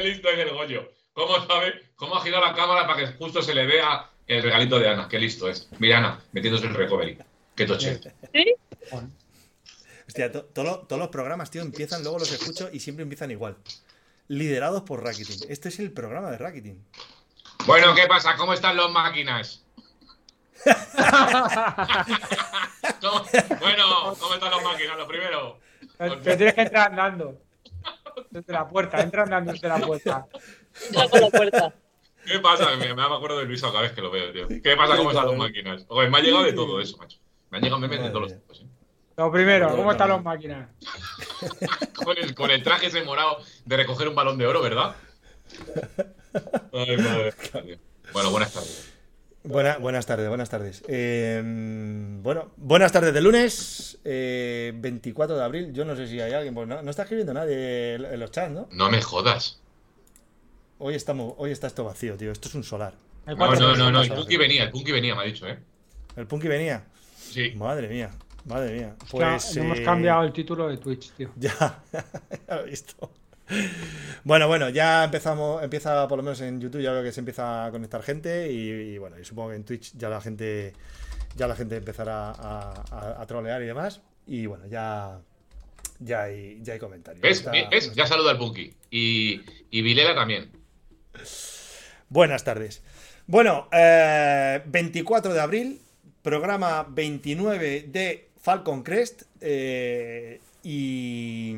Qué listo es el Goyo. ¿Cómo sabe? ¿Cómo ha girado la cámara para que justo se le vea el regalito de Ana? Qué listo es. Mira, Ana, metiéndose el recovery. Qué toche. ¿Sí? Hostia, to- todo lo- todos los programas, tío, empiezan, luego los escucho y siempre empiezan igual. Liderados por Rakitin. Este es el programa de Rakitin. Bueno, ¿qué pasa? ¿Cómo están los máquinas? ¿Cómo- Bueno, ¿cómo están los máquinas? Lo primero. Pero tienes que entrar andando. Desde la puerta, entra andando desde la puerta. Entra por la puerta. ¿Qué pasa? Me, me acuerdo de Luisa cada vez que lo veo, tío. ¿Qué pasa? ¿Cómo están los máquinas? Me ha llegado de todo eso, macho. Me han llegado memes de todos los tipos, ¿eh? Lo primero, ¿cómo están las máquinas? Con el, con el traje ese morado de recoger un balón de oro, ¿verdad? Ay, madre. Bueno, buenas tardes. Buena- buenas tardes, buenas tardes. Eh, bueno, buenas tardes de lunes, eh, 24 de abril. Yo no sé si hay alguien, pues no, no está escribiendo nadie en los chats, ¿no? No me jodas. Hoy, estamos, hoy está esto vacío, tío. Esto es un solar. No, no, no, no. El. Punky venía, el Punky venía, me ha dicho, ¿eh? El Punky venía. Sí. Madre mía, madre mía. Claro, Pues. hemos eh, cambiado el título de Twitch, tío. Ya, ya lo he visto. Bueno, bueno, ya empezamos, empieza por lo menos en YouTube, ya veo que se empieza a conectar gente y, y bueno, y supongo que en Twitch ya la gente ya la gente empezará a, a- a trolear y demás. Y bueno, ya, ya hay, ya hay comentarios. ¿Ves? Está- ¿Ves? Ya saluda al Punky. Y, y Vilela también. Buenas tardes. Bueno, eh, 24 de abril, programa 29 de Falcon Crest. eh, y,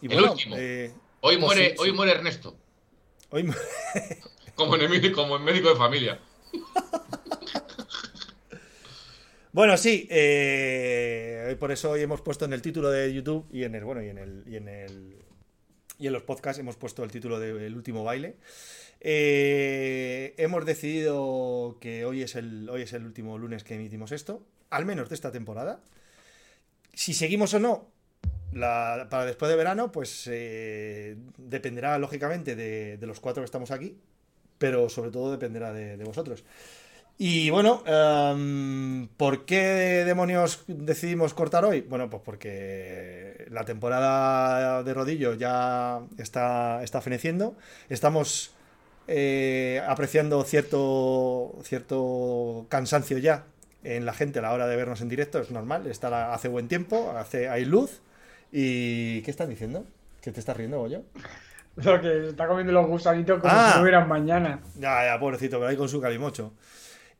y El bueno, último. eh, Hoy Pues muere, sí, hoy sí. muere Ernesto. hoy Como en, el, como en médico de familia. Bueno, sí, eh, por eso hoy hemos puesto en el título de YouTube y en el, bueno, y en el, y en el, y en los podcasts hemos puesto el título de El último baile. Eh, hemos decidido que hoy es el, hoy es el último lunes que emitimos esto, al menos de esta temporada. Si seguimos o no, la- para después de verano, pues eh, dependerá lógicamente de, los cuatro que estamos aquí, pero sobre todo dependerá de, vosotros. Y bueno, em, ¿por qué demonios decidimos cortar hoy? Bueno, pues porque la temporada de rodillo ya está, está feneciendo. Estamos eh, apreciando cierto, cierto cansancio ya en la gente a la hora de vernos en directo. Es normal, está hace buen tiempo, hace, hay luz. ¿Y qué estás diciendo? ¿Qué te estás riendo, Goyo? Lo que está comiendo los gusanitos como Ah. si no hubieran mañana. Ya, ya, pobrecito, pero ahí con su calimocho.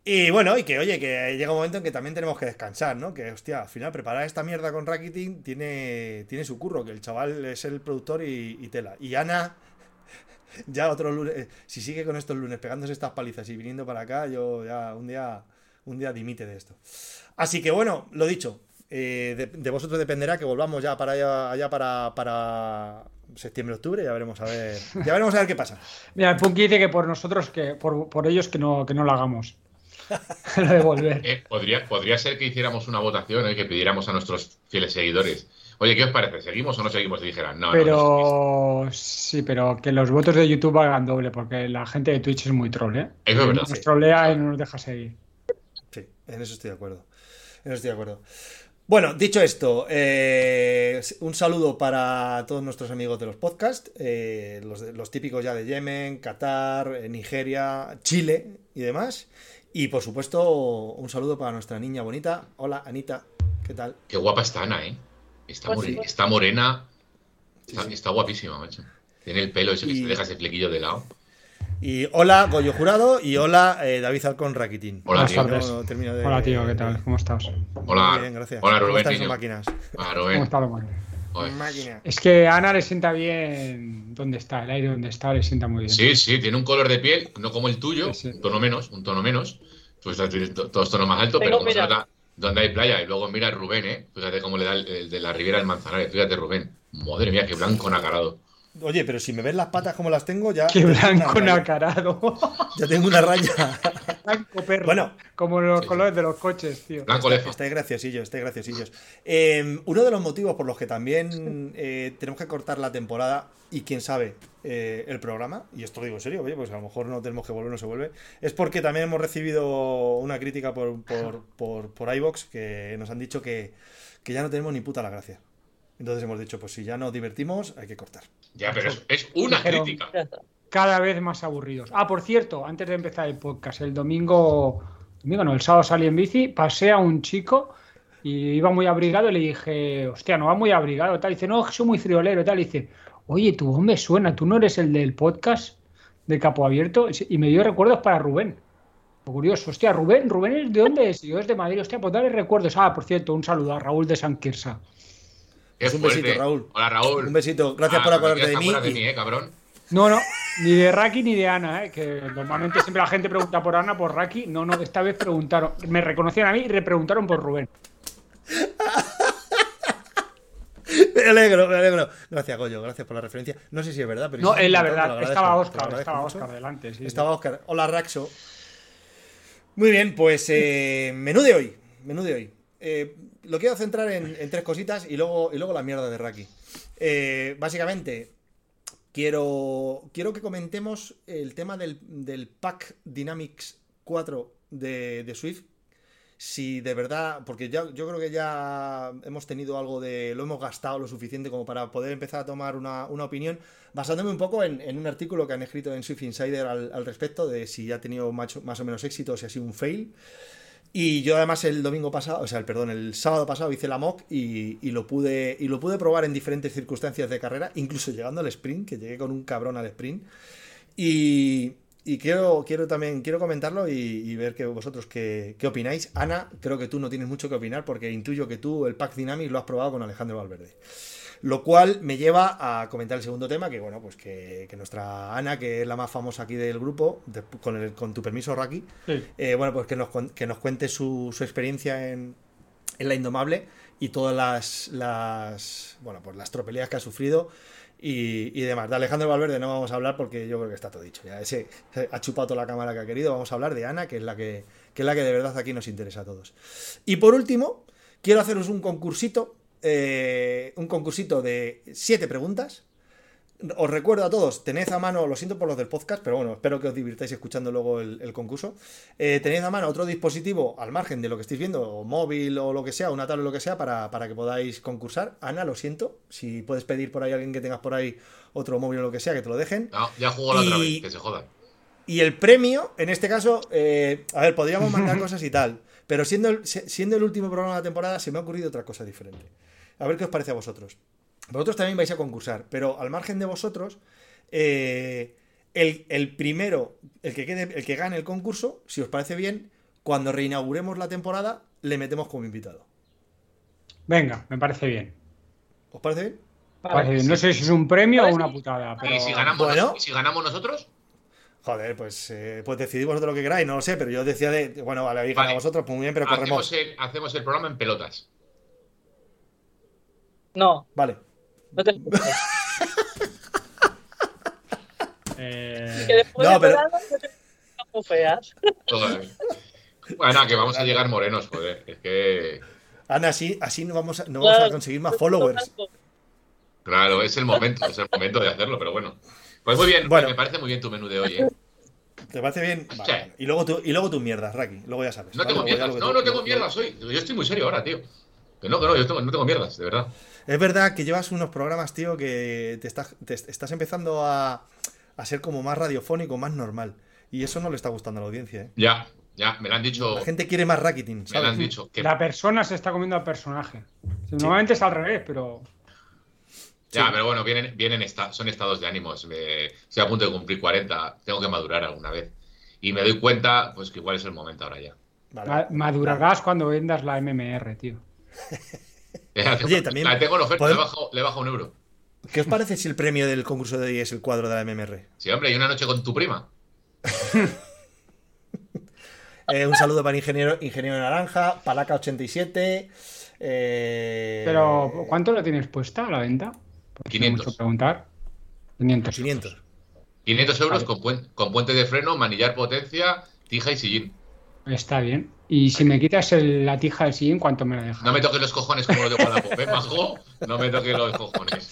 Y bueno, y que oye, que llega un momento en que también tenemos que descansar, ¿no? Que hostia, al final preparar esta mierda con Rakitin tiene, tiene su curro, que el chaval es el productor y, y tela. Y Ana, ya otro lunes, eh, si sigue con estos lunes pegándose estas palizas y viniendo para acá, yo ya un día, un día dimite de esto. Así que bueno, lo dicho, eh, de, de vosotros dependerá que volvamos ya para allá, allá para, para septiembre-octubre, ya veremos a ver, ya veremos a ver qué pasa. Mira, el Punky dice que por nosotros, que por, por ellos, que no, que no lo hagamos. lo de volver. Eh, podría, podría ser que hiciéramos una votación y que pidiéramos a nuestros fieles seguidores. Oye, ¿qué os parece? ¿Seguimos o no seguimos? Y dijeran, no, no, no. Pero sí, pero que los votos de YouTube hagan doble, porque la gente de Twitch es muy troll, ¿eh? Eso es verdad. Nos trolea y no nos deja seguir. Sí, en eso estoy de acuerdo. En eso estoy de acuerdo. Bueno, dicho esto, eh, un saludo para todos nuestros amigos de los podcasts, eh, los, típicos ya de Yemen, Qatar, eh, Nigeria, Chile y demás. Y por supuesto, un saludo para nuestra niña bonita. Hola, Anita, ¿qué tal? Qué guapa está Ana, ¿eh? Está, Pues more- sí. está morena. Sí, Está, sí. está guapísima, macho. Tiene el pelo ese que Y- se deja ese flequillo de lado. Y hola, Goyo Jurado, y hola, eh, David Alcón Raquitín. Hola, tío. No de- Hola, tío, ¿qué tal? ¿Cómo estás? Hola. Muy bien, gracias. Hola, ¿Cómo Rubén. están sus niño. máquinas? ¿Cómo Rubén. Máquina. Es que a Ana le sienta bien donde está, el aire donde está le sienta muy bien. Sí, sí, tiene un color de piel, no como el tuyo, Sí, sí. un tono menos, un tono menos. Pues todos tonos más altos, Tengo, pero como se mira. nota donde hay playa. Y luego mira a Rubén, ¿eh? Fíjate cómo le da el, el de la Riviera del Manzanares. Fíjate, Rubén. Madre mía, qué blanco nacarado. Oye, pero si me ves las patas como las tengo, ya. Qué blanco nacarado. Ya tengo una raya. blanco perro. Bueno. Como los Sí, sí. colores de los coches, tío. Blanco lefa. Estáis graciosillos, estáis graciosillos. Eh, uno de los motivos por los que también eh, tenemos que cortar la temporada y quién sabe eh, el programa, y esto lo digo en serio, oye, pues a lo mejor no tenemos que volver, no se vuelve, es porque también hemos recibido una crítica por, por, por, por iVox que nos han dicho que, que ya no tenemos ni puta la gracia. Entonces hemos dicho, pues si ya nos divertimos, hay que cortar. Ya, pero es, es una crítica. Cada vez más aburridos. Ah, por cierto, antes de empezar el podcast, el domingo, domingo no, el sábado salí en bici, pasé a un chico y iba muy abrigado y le dije, hostia, no va muy abrigado, tal. dice, no, soy muy friolero y tal. Y dice, oye, tu voz me suena, tú no eres el del podcast de Capo Abierto. Y me dio recuerdos para Rubén. Lo curioso, hostia, Rubén, Rubén es de dónde es? Y yo es de Madrid, hostia, pues dale recuerdos. Ah, por cierto, un saludo a Raúl de San Quirsa. Qué Pues un besito. Raúl. Hola, Raúl. Un besito, gracias Ah, por acordarte de mí. de eh, cabrón. No, no, ni de Raki ni de Ana, ¿eh? que normalmente siempre la gente pregunta por Ana, por Raki. No, no, esta vez preguntaron, me reconocían a mí y repreguntaron por Rubén. Me alegro, me alegro. Gracias, Goyo, gracias por la referencia. No sé si es verdad, pero. No, es la verdad, estaba Oscar, estaba mucho. Oscar delante. sí, Estaba Oscar. Hola, Raxo. Muy bien, pues eh, menú de hoy. Menú de hoy. Eh, lo quiero centrar en, tres cositas y luego, y luego la mierda de Raki. Eh, básicamente, quiero, quiero que comentemos el tema del, del Pack Dynamics 4 de, Swift. Si de verdad, porque ya, yo creo que ya hemos tenido algo de. Lo hemos gastado lo suficiente como para poder empezar a tomar una, una opinión, basándome un poco en, en un artículo que han escrito en Swift Insider al, respecto, de si ya ha tenido más o menos éxito, o si ha sido un fail. Y yo además el domingo pasado, o sea, el perdón, el sábado pasado hice la mock y, y lo pude y lo pude probar en diferentes circunstancias de carrera, incluso llegando al sprint, que llegué con un cabrón al sprint. Y, y quiero, quiero también quiero comentarlo y, ver que vosotros qué, qué opináis. Ana, creo que tú no tienes mucho que opinar porque intuyo que tú el Pack Dynamics lo has probado con Alejandro Valverde. Lo cual me lleva a comentar el segundo tema, que bueno, pues que, que nuestra Ana, que es la más famosa aquí del grupo, de- con, el- con tu permiso, Raki, Sí. eh, bueno, pues que nos, que nos cuente su, su experiencia en, en la Indomable y todas las, las bueno, pues las tropelías que ha sufrido y, y demás. De Alejandro Valverde no vamos a hablar porque yo creo que está todo dicho. Ya ese ha chupado toda la cámara que ha querido. Vamos a hablar de Ana, que es la que, que es la que de verdad aquí nos interesa a todos. Y por último, quiero haceros un concursito, eh, un concursito de siete preguntas. Os recuerdo a todos, tened a mano, lo siento por los del podcast, pero bueno, espero que os divirtáis escuchando luego el, el concurso. Eh, tened a mano otro dispositivo al margen de lo que estéis viendo, o móvil o lo que sea, una tablet o lo que sea, para, para que podáis concursar. Ana, lo siento, si puedes pedir por ahí a alguien que tengas por ahí otro móvil o lo que sea, que te lo dejen. No, ya jugó la otra Y- vez, que se joda. Y el premio, en este caso, eh, a ver, podríamos mandar cosas y tal, pero siendo el, se- siendo el último programa de la temporada, se me ha ocurrido otra cosa diferente. A ver qué os parece a vosotros. Vosotros también vais a concursar, pero al margen de vosotros, eh, el, el primero, el que, quede, el que gane el concurso, si os parece bien, cuando reinauguremos la temporada, le metemos como invitado. Venga, me parece bien. ¿Os parece bien? Me parece bien. No sé si es un premio o una putada, pero ¿Y si ganamos, Bueno. ¿y si ganamos nosotros? Joder, pues, eh, pues decidid vosotros lo que queráis, no lo sé, pero yo decía de. Bueno, vale, habéis Vale. ganado vosotros, pues muy bien, pero corremos. Hacemos el, hacemos el programa en pelotas. No, Vale. no te eh, Que después No, de pero- no te feas. Bueno, que vamos a llegar morenos, joder. Es que. Ana, así, así no vamos a, no vamos a conseguir más followers. Claro, es el momento, es el momento de hacerlo, pero bueno. Pues muy bien, Bueno. me parece muy bien tu menú de hoy, ¿eh? ¿Te parece bien? Vale, Sí. vale. Y luego tú, y luego tu mierdas, Raki. Luego ya sabes. No ¿vale? tengo mierdas, no, tú- no tengo mierdas hoy. Yo estoy muy serio ahora, tío. Que no, que no, yo tengo- no tengo mierdas, de verdad. Es verdad que llevas unos programas, tío, que te estás, te estás empezando a, a ser como más radiofónico, más normal. Y eso no le está gustando a la audiencia, ¿eh? Ya, ya, me lo han dicho. La gente quiere más Rakitin, Me lo ¿sabes? han dicho. Que, la persona se está comiendo al personaje. Normalmente es al revés, pero ya, sí. pero bueno, vienen, vienen esta- son estados de ánimos. Me, estoy a punto de cumplir 40, tengo que madurar alguna vez. Y me doy cuenta, pues que igual es el momento ahora ya. Vale. madurarás cuando vendas la MMR, tío. La tengo- Oye, también La tengo en oferta, le bajo, le bajo un euro. ¿Qué os parece si el premio del concurso de hoy es el cuadro de la MMR? Sí, hombre, y una noche con tu prima. Eh, un saludo para Ingeniero, Ingeniero Naranja, Palaca87. Eh, Pero, ¿cuánto lo tienes puesta a la venta? Por si 500. mucho preguntar. 500. 500. 500 euros con, puen- con puente de freno, manillar potencia, tija y sillín. Está bien. Y si me quitas el- la tija del sillín, ¿cuánto me la dejas? No me toques los cojones como los de Wallapop, ¿eh, majo? No me toques los cojones.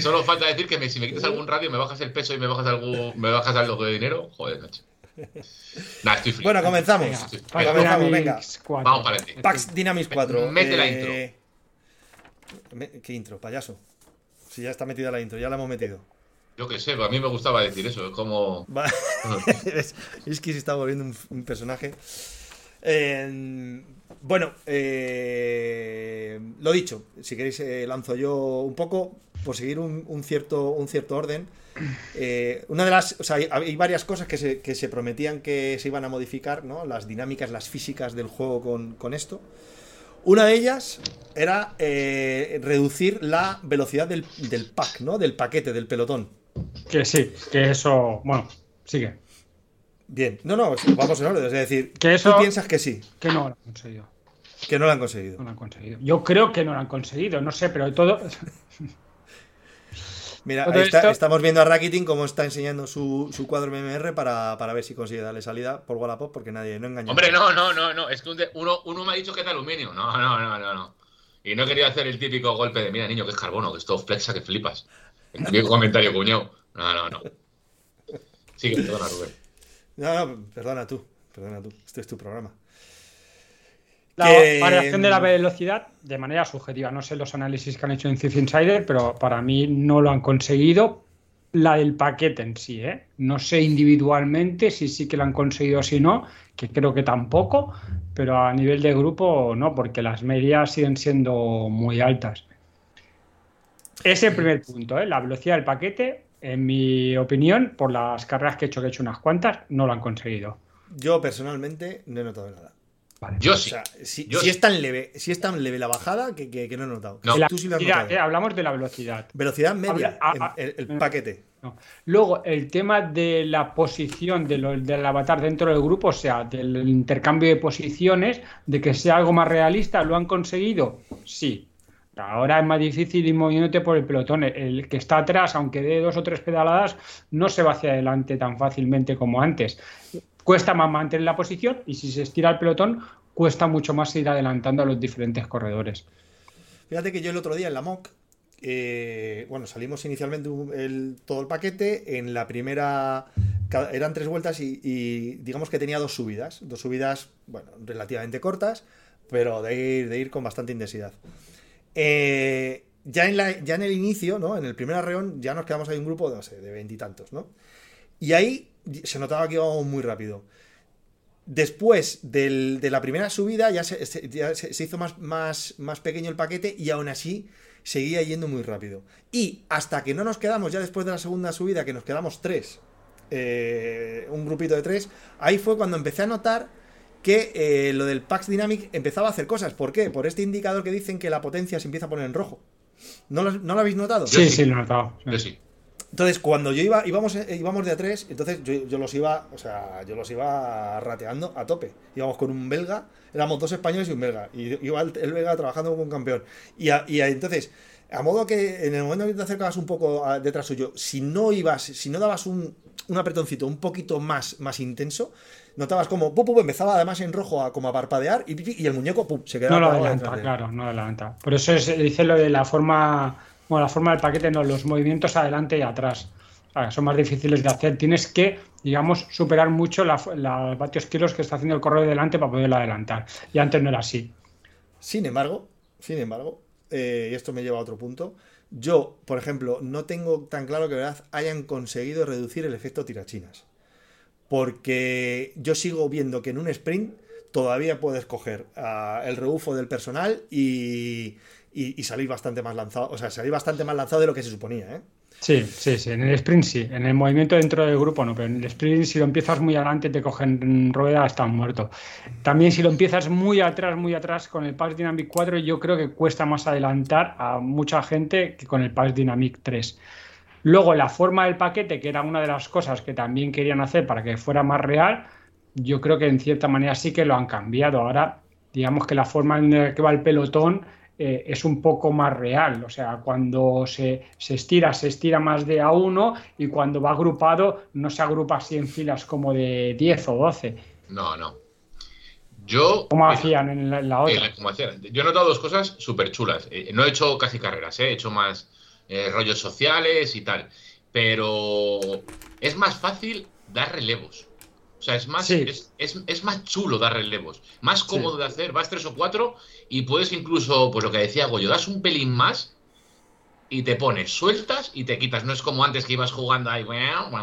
Solo falta decir que me- si me quitas algún radio, me bajas el peso y me bajas algo, me bajas algo de dinero. Joder, macho. Nah, estoy frío. Bueno, comenzamos. Venga, venga, venga. 4. Vamos para adelante. Pax Dynamics 4. Mete la Eh, Me- ¿Qué intro, payaso? Si ya está metida la intro, ya la hemos metido. Yo qué sé, a mí me gustaba decir eso. Es como. Es, es que se está volviendo un, un personaje. Eh, bueno, eh, lo dicho, si queréis eh, lanzo yo un poco por seguir un, un cierto, un cierto orden. Eh, una de las, o sea, hay, hay varias cosas que se, que se prometían que se iban a modificar, ¿no? Las dinámicas, las físicas del juego con, con esto. Una de ellas era eh, reducir la velocidad del, del pack, ¿no? Del paquete, del pelotón. Que sí, que eso. Bueno, sigue. Bien, no, no, vamos en orden. Es decir, Que eso- tú piensas que sí, Que no lo han conseguido. que no lo han conseguido. No lo han conseguido. Yo creo que no lo han conseguido, no sé, pero todo. Mira, Todo ahí está- esto- estamos viendo a Rakitin cómo está enseñando su, su cuadro MMR para, para ver si consigue darle salida por Wallapop, porque nadie no engaña. Hombre, no, no, no, no. Es que un de- uno, uno me ha dicho que es de aluminio. No, no, no, no, no. Y no he querido hacer el típico golpe de mira, niño, que es carbono, que esto flexa, que flipas. El típico comentario, cuñado. No, no, no. Sigue, perdona, Rubén. No, no, perdona tú, perdona tú. Este es tu programa. La Que- variación de la velocidad, de manera subjetiva, no sé los análisis que han hecho en Thief Insider, pero para mí no lo han conseguido. La del paquete en sí, ¿eh? No sé individualmente si sí que lo han conseguido o si no, que creo que tampoco, pero a nivel de grupo no, porque las medias siguen siendo muy altas. Ese primer punto, ¿eh? La velocidad del paquete, en mi opinión, por las carreras que he hecho, que he hecho unas cuantas, no lo han conseguido. Yo personalmente no he notado nada. Vale. Yo O sí. sea, si, Yo si sí. es tan leve, si es tan leve la bajada que, que- que no he notado. No. La Tú sí lo has notado. ¿eh? Hablamos de la velocidad. Velocidad media, Habla- ah, ah, el, el paquete. No. Luego, el tema de la posición de lo- del avatar dentro del grupo, o sea, del intercambio de posiciones, de que sea algo más realista, ¿lo han conseguido? Sí. Ahora es más difícil ir moviéndote por el pelotón. El, el que está atrás, aunque dé dos o tres pedaladas, no se va hacia adelante tan fácilmente como antes. Cuesta más mantener la posición y si se estira el pelotón, cuesta mucho más ir adelantando a los diferentes corredores. Fíjate que yo el otro día en la mock, eh, bueno, salimos inicialmente el- todo el paquete. En la primera eran tres vueltas y, y digamos que tenía dos subidas. Dos subidas, bueno, relativamente cortas, pero de ir, de ir con bastante intensidad. Eh, ya, en la, ya en el inicio, ¿no? En el primer arreón, ya nos quedamos ahí un grupo, no sé, de veintitantos, ¿no? Y ahí se notaba que íbamos muy rápido. Después del- de la primera subida ya se, se- ya se- se hizo más, más, más pequeño el paquete y aún así seguía yendo muy rápido. Y hasta que no nos quedamos, ya después de la segunda subida, que nos quedamos tres, eh, un grupito de tres, ahí fue cuando empecé a notar que eh, lo del Pax Dynamic empezaba a hacer cosas. ¿Por qué? Por este indicador que dicen que la potencia se empieza a poner en rojo. ¿No lo, no lo habéis notado? Sí, sí. sí, lo he notado. Yo sí. Entonces, cuando yo iba, íbamos, eh, íbamos de a tres, entonces yo, yo los iba, o sea, yo los iba rateando a tope. Íbamos con un belga, éramos dos españoles y un belga. Y iba el, el belga trabajando como un campeón. Y, a- y a- entonces, a modo que en el momento que te acercabas un poco a- detrás suyo, si no ibas, si no dabas un, un apretoncito un poquito más, más intenso, notabas como pum, pum, empezaba además en rojo a como a parpadear y, y el muñeco pum, se quedaba No lo adelanta, claro, no adelanta. Por eso es- dice lo de la forma, bueno, la forma del paquete, no, los movimientos adelante y atrás. Son más difíciles de hacer. Tienes que, digamos, superar mucho la vatios kilos que está haciendo el correo de delante para poderlo adelantar. Y antes no era así. Sin embargo, sin embargo, eh, y esto me lleva a otro punto, yo, por ejemplo, no tengo tan claro que verdad hayan conseguido reducir el efecto tirachinas. Porque yo sigo viendo que en un sprint todavía puedes coger ah, el rebufo del personal y, y- y salir bastante más lanzado. O sea, salir bastante más lanzado de lo que se suponía, ¿eh? Sí, sí, sí. En el sprint sí. En el movimiento dentro del grupo no. Pero en el sprint, si lo empiezas muy adelante, te cogen rueda, estás muerto. También, si lo empiezas muy atrás, muy atrás con el Pass Dynamic 4, yo creo que cuesta más adelantar a mucha gente que con el Pass Dynamic 3. Luego, la forma del paquete, que era una de las cosas que también querían hacer para que fuera más real, yo creo que en cierta manera sí que lo han cambiado. Ahora, digamos que la forma en la que va el pelotón eh, es un poco más real. O sea, cuando se, se estira, se estira más de a uno y cuando va agrupado, no se agrupa así en filas como de 10 o 12, No, no. Yo. como hacían en la, en la eh, otra. como hacían. Yo he notado dos cosas súper chulas. Eh, no he hecho casi carreras, he hecho más rollos sociales y tal. Pero es más fácil dar relevos. O sea, es más, Sí. es, es- es más chulo dar relevos, más cómodo de hacer, vas tres o cuatro y puedes incluso, pues lo que decía Goyo, das un pelín más y te pones, sueltas y te quitas. No es como antes que ibas jugando ahí.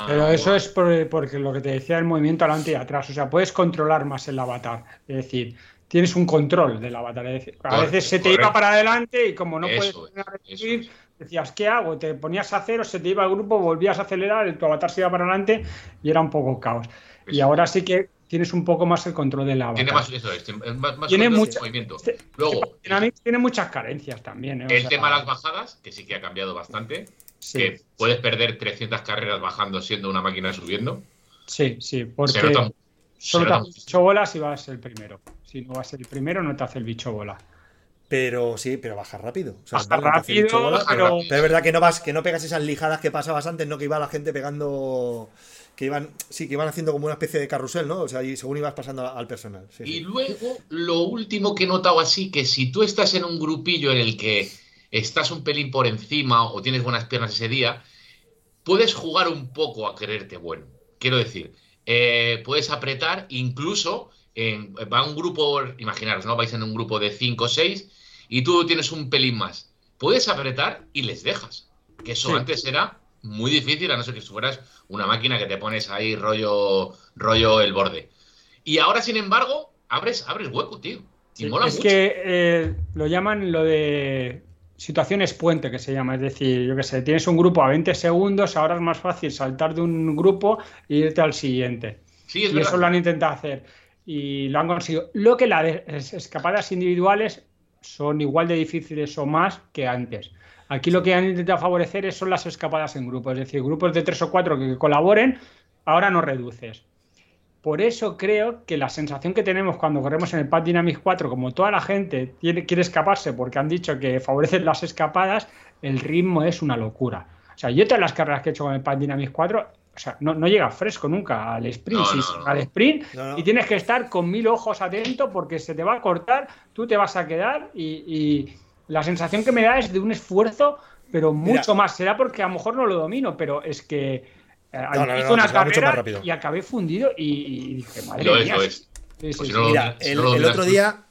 Pero eso es por- porque lo que te decía el movimiento adelante y atrás. O sea, puedes controlar más el avatar. Es decir, tienes un control del avatar. Es decir, a Correcto, veces se te correcto. iba para adelante y como no Eso puedes es, recibir, decías, ¿qué hago? Te ponías a cero, se te iba el grupo, volvías a acelerar, tu avatar se iba para adelante y era un poco caos. Y ahora sí que tienes un poco más el control del avatar. Tiene más, eso es, es más, más Tiene mucha- movimiento. Este- Luego, Dynamics tiene muchas carencias también. ¿eh? O el sea, tema de las bajadas, que sí que ha cambiado bastante, Sí, que puedes perder 300 carreras bajando siendo una máquina subiendo. sí, sí, Se porque nota, se solo te nota hace el bicho bola si vas el primero. Si no vas el primero, no te hace el bicho bola. Pero sí, pero baja rápido. O sea, Baja vale, te hace rápido, bola, baja pero, rápido. pero es verdad que no vas, que no pegas esas lijadas que pasabas antes, no que iba la gente pegando. Que iban, sí, que iban haciendo como una especie de carrusel, ¿no? O sea, y según ibas pasando al personal. Sí, Y sí. luego, lo último que he notado así, que si tú estás en un grupillo en el que estás un pelín por encima o tienes buenas piernas ese día, puedes jugar un poco a creerte bueno. Quiero decir, eh, puedes apretar, incluso en, va un grupo, imaginaros, ¿no? Vais en un grupo de 5 o 6 y tú tienes un pelín más. Puedes apretar y les dejas. Que eso Sí. antes era muy difícil, a no ser que fueras una máquina que te pones ahí rollo, rollo el borde. Y ahora, sin embargo, abres, abres hueco, tío. Y Sí, mola es mucho. que eh, lo llaman lo de situaciones puente, que se llama. Es decir, yo qué sé, tienes un grupo a 20 segundos, ahora es más fácil saltar de un grupo e irte al siguiente. Sí, es y verdad. eso lo han intentado hacer y lo han conseguido. Lo que las escapadas individuales son igual de difíciles o más que antes. Aquí lo que han intentado favorecer es- son las escapadas en grupo, es decir, grupos de tres o cuatro que colaboren, ahora no reduces. Por eso creo que la sensación que tenemos cuando corremos en el Pad Dynamics 4, como toda la gente tiene- quiere escaparse porque han dicho que favorecen las escapadas, el ritmo es una locura. O sea, yo todas las carreras que he hecho con el Pad Dynamics 4, o sea, no, no llega fresco nunca al sprint. No. Al sprint No, no. y tienes que estar con mil ojos atento porque se te va a cortar, tú te vas a quedar y, y la sensación que me da es de un esfuerzo, pero Mira. mucho más. Será porque a lo mejor no lo domino, pero es que eh, No, no, hice no, una carrera rápido. y acabé fundido y, y dije, madre Lo es, lo es. Sí, sí, Pues sí. si no- Mira, el, otro día.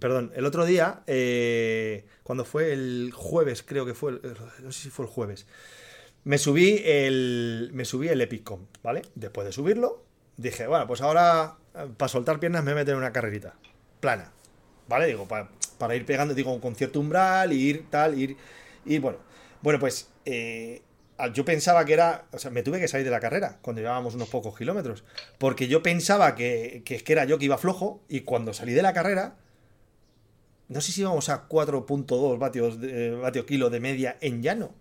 Perdón, el otro día, eh, cuando fue el jueves, creo que fue, el- no sé si fue el jueves, me subí el, me subí el Epicom, ¿vale? Después de subirlo, dije, bueno, pues ahora para soltar piernas me voy a meter en una carrerita, plana, ¿vale? Digo, pa- para ir pegando, digo, con cierto umbral, y ir tal, ir, y bueno, bueno, pues eh, yo pensaba que era, o sea, me tuve que salir de la carrera cuando llevábamos unos pocos kilómetros, porque yo pensaba que, que, era yo que iba flojo, y cuando salí de la carrera, no sé si íbamos a 4.2 vatios, de- vatio kilo de media en llano.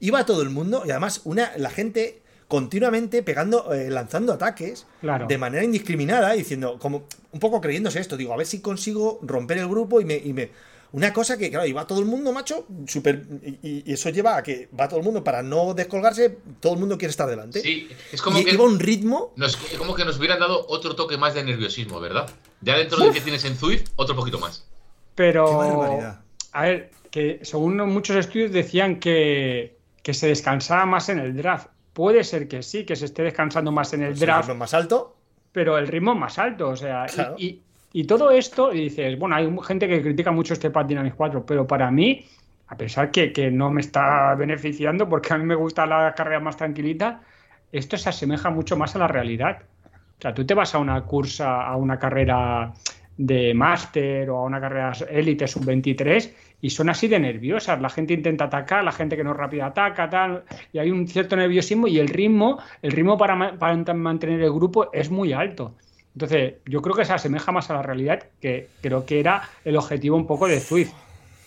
Iba todo el mundo y además una, la gente continuamente pegando, eh, lanzando ataques Claro. de manera indiscriminada, diciendo, como un poco creyéndose esto, digo, a ver si consigo romper el grupo y me... y me- una cosa que, claro, iba todo el mundo, macho, súper... Y, y eso lleva a que va todo el mundo, para no descolgarse, todo el mundo quiere estar delante. Sí, es como y que, iba un ritmo... nos, como que nos hubieran dado otro toque más de nerviosismo, ¿verdad? Ya dentro del que tienes en Zwift, otro poquito más. Pero, Qué barbaridad. a ver, que según muchos estudios decían que, que se descansaba más en el draft. Puede ser que sí, que se esté descansando más en el el draft, ritmo más alto. pero el ritmo más alto. O sea, y- Claro. y, y todo esto, y dices, bueno, hay gente que critica mucho este Pad Dynamics 4, pero para mí, a pesar que, que no me está beneficiando, porque a mí me gusta la carrera más tranquilita, esto se asemeja mucho más a la realidad. O sea, tú te vas a una cursa, a una carrera de máster o a una carrera élite sub-23 y son así de nerviosas. La gente intenta atacar, la gente que no es rápida ataca, tal, y hay un cierto nerviosismo y el ritmo, el ritmo para, para mantener el grupo es muy alto. Entonces, yo creo que se asemeja más a la realidad que creo que era el objetivo un poco de Zwift,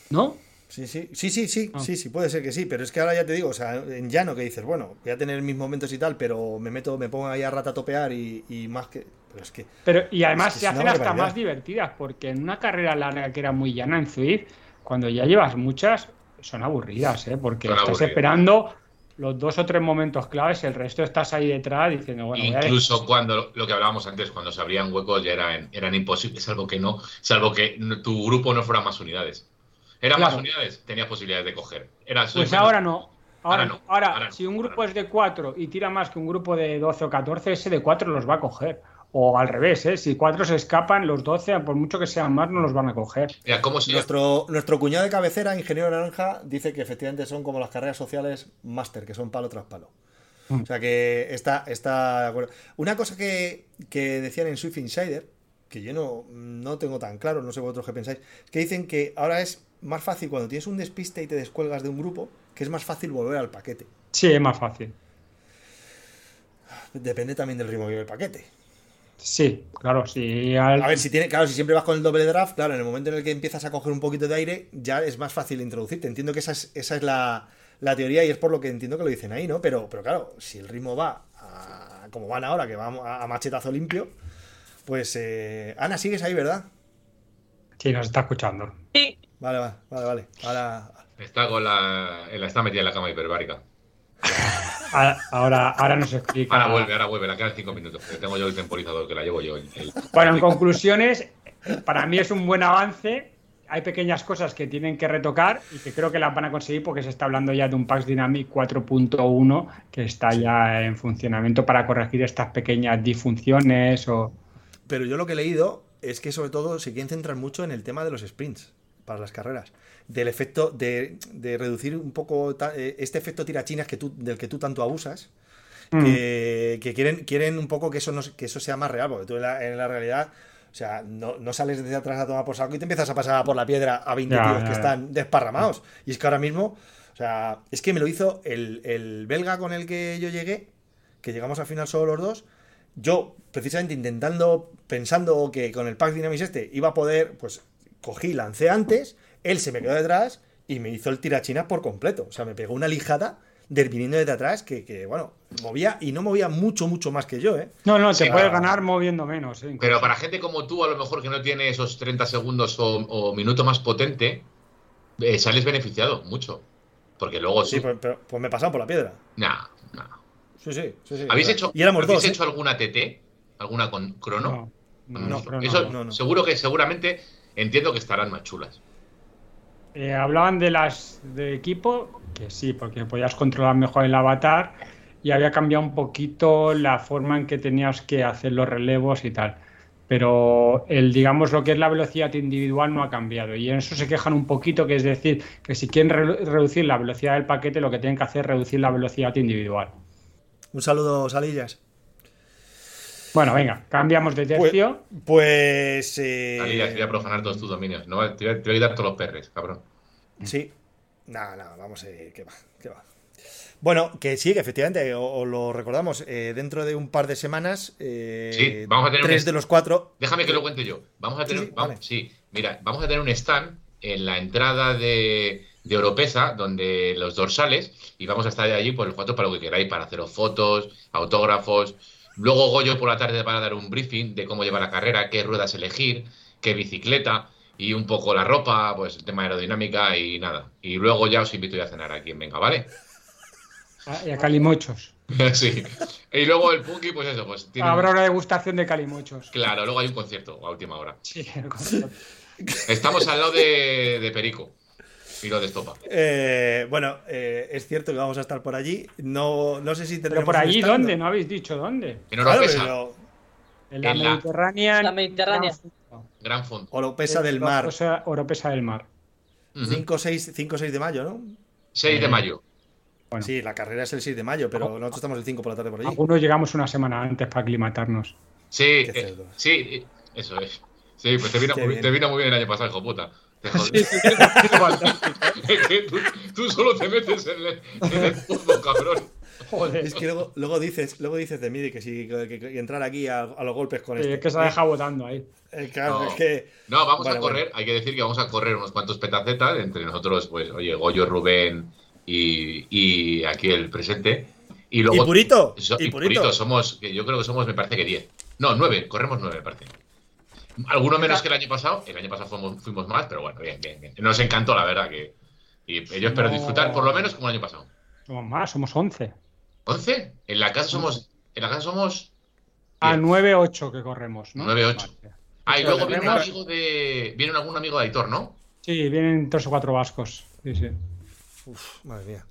¿no? Sí, sí, sí, sí, sí, Ah. sí, sí, puede ser que sí, pero es que ahora ya te digo, o sea, en llano que dices, bueno, voy a tener mis momentos y tal, pero me meto, me pongo ahí a rata topear y, y más que. Pero es que. Pero, y además Es que se hacen hasta más divertidas, porque en una carrera larga que era muy llana en Zwift, cuando ya llevas muchas, son aburridas, ¿eh? porque Son estás aburridas. esperando los dos o tres momentos claves, el resto estás ahí detrás diciendo, bueno, voy a- Incluso cuando lo que hablábamos antes, cuando se abrían huecos ya eran, eran imposibles, salvo que no, salvo que tu grupo no fuera más unidades. Eran más unidades, tenías posibilidades de coger. Era Pues ahora no. Ahora, Ahora no, ahora, si un ahora grupo es de 4 y tira más que un grupo de 12 o 14, ese de 4 los va a coger. O al revés, ¿eh? si 4 se escapan, los 12, por mucho que sean más, no los van a coger. Mira, ¿cómo se Nuestro, nuestro cuñado de cabecera, ingeniero naranja, dice que efectivamente son como las carreras sociales máster, que son palo tras palo. Mm. O sea que está, está de acuerdo. Una cosa que, que decían en Swift Insider, que yo no, no tengo tan claro, no sé vosotros qué pensáis, es que dicen que ahora es más fácil cuando tienes un despiste y te descuelgas de un grupo, que es más fácil volver al paquete. Sí, es más fácil. Depende también del ritmo que lleve el paquete. Sí, claro, sí. al- A ver, si tiene, claro, si siempre vas con el doble draft, claro, en el momento en el que empiezas a coger un poquito de aire, ya es más fácil introducirte. Entiendo que esa es, esa es la, la teoría y es por lo que entiendo que lo dicen ahí, ¿no? Pero, pero claro, si el ritmo va a- como van ahora, que va a, a machetazo limpio, pues eh, Ana, sigues ahí, ¿verdad? Sí, nos está escuchando. Sí, Vale, vale, vale, vale. Ahora. está con la, la- está metida en la cama hiperbárica? Ahora, ahora nos explica. Ahora vuelve, ahora vuelve, la quedan cinco minutos. que tengo yo el temporizador, que la llevo yo. el- el- Bueno, en conclusiones, para mí es un buen avance. Hay pequeñas cosas que tienen que retocar y que creo que las van a conseguir porque se está hablando ya de un Pax Dynamic 4.1 que está ya en funcionamiento para corregir estas pequeñas disfunciones o... Pero yo lo que he leído es que sobre todo se quieren centrar mucho en el tema de los sprints para las carreras. Del efecto de, de reducir un poco eh, este efecto tirachinas que tú, del que tú tanto abusas. Mm. Que, que quieren, quieren un poco que eso, no, que eso sea más real, porque tú en la, en la realidad, o sea, no, no sales desde atrás a tomar por saco y te empiezas a pasar por la piedra a 20 Ya, tíos ya, que están desparramados. Y es que ahora mismo, o sea, es que me lo hizo el, el belga con el que yo llegué, que llegamos al final solo los dos. Yo, precisamente intentando, pensando que con el Pack Dynamics este iba a poder, pues cogí, lancé antes, él se me quedó detrás y me hizo el tirachinas por completo. O sea, me pegó una lijada del viniendo desde atrás que, que, bueno, movía y no movía mucho, mucho más que yo, ¿eh? No, no, Sí, puedes claro. ganar moviendo menos. ¿eh? Pero para gente como tú, a lo mejor que no tiene esos 30 segundos o, o minuto más potente, eh, sales beneficiado mucho. Porque luego Sí, sí. pues, pero- pues me pasaron por la piedra. Nah, nah. Sí, sí, sí. sí. ¿Habéis hecho, Y éramos ¿habéis dos. ¿eh? hecho alguna TT? ¿Alguna con crono? No, No, Eso no, no. seguro que seguramente entiendo que estarán más chulas. Eh, hablaban de las de equipo, que sí, porque podías controlar mejor el avatar y había cambiado un poquito la forma en que tenías que hacer los relevos y tal. Pero el, digamos, lo que es la velocidad individual no ha cambiado. Y en eso se quejan un poquito, que es decir, que si quieren re- reducir la velocidad del paquete, lo que tienen que hacer es reducir la velocidad individual. Un saludo, Salillas. Bueno, venga, cambiamos de tercio. Pues. eh, Salida, voy a profanar todos tus dominios. No, te, voy a, te voy a quitar todos los perres, cabrón. Sí. Nada, nada, vamos a ir. ¿Qué va? ¿Qué va? Bueno, que sí, que efectivamente, o- os lo recordamos, eh, dentro de un par de semanas, eh, Sí, vamos a tener tres un- de los cuatro. Déjame que lo cuente yo. Vamos a tener. sí, vamos- vale. sí, mira, vamos a tener un stand en la entrada de, de Oropesa, donde los dorsales, y vamos a estar allí por el 4 para lo que queráis, para haceros fotos, autógrafos. Luego Goyo por la tarde para dar un briefing de cómo llevar la carrera, qué ruedas elegir, qué bicicleta y un poco la ropa, pues el tema aerodinámica y nada. Y luego ya os invito a cenar a quien venga, ¿vale? Ah, Y a calimochos. sí. Y luego el Punky, pues eso, pues tiene. Habrá una degustación de calimochos. Claro, luego hay un concierto a última hora. Sí, el concepto. Estamos al lado de, de Perico de Estopa. Eh, bueno, eh, es cierto que vamos a estar por allí. No, no sé si Pero tendremos por un allí, ¿dónde? No habéis dicho dónde. En Claro, Oropesa, pero En la En la- Mediterránea. La Mediterránea. gran fondo. Oropesa del Mar. Oropesa del Mar. 5 6, 5 6 de mayo, ¿no? 6 de mayo. Bueno. Sí, la carrera es el 6 de mayo, pero nosotros estamos el 5 por la tarde por allí. Algunos llegamos una semana antes para aclimatarnos. Sí, eh, sí, eh, eso es. Sí, pues te vino, Qué muy, bien. te vino muy bien el año pasado, hijo puta. Te jodí. Es que tú, tú solo te metes en el, en el cabrón. Joder. Es que luego, luego dices, luego dices de mí que si que, que- que entrar aquí a, a los golpes con esto. es que se ha dejado votando ahí. Eh, claro, No. es que. No, vamos Vale, a correr, hay que decir que vamos a correr unos cuantos petacetas, entre nosotros, pues, oye, Goyo, Rubén y, y aquí el presente. Y luego. ¿Y Purito? So- ¿Y y Purito? Purito, somos, yo creo que somos, me parece que 10. No, 9, corremos 9, me parece. Alguno menos que el año pasado. El año pasado fuimos, fuimos más, pero bueno, bien, bien, bien. Nos encantó, la verdad, que. Y yo espero No. disfrutar por lo menos como el año pasado. Somos más, somos 11. ¿11? En la casa somos. En la casa somos. A Bien. 9-8 que corremos, ¿no? 9-8. Vale. Ah, y luego viene un amigo de. Viene algún amigo de Aitor, ¿no? Sí, vienen tres o cuatro vascos. Sí, sí. Uf, madre mía.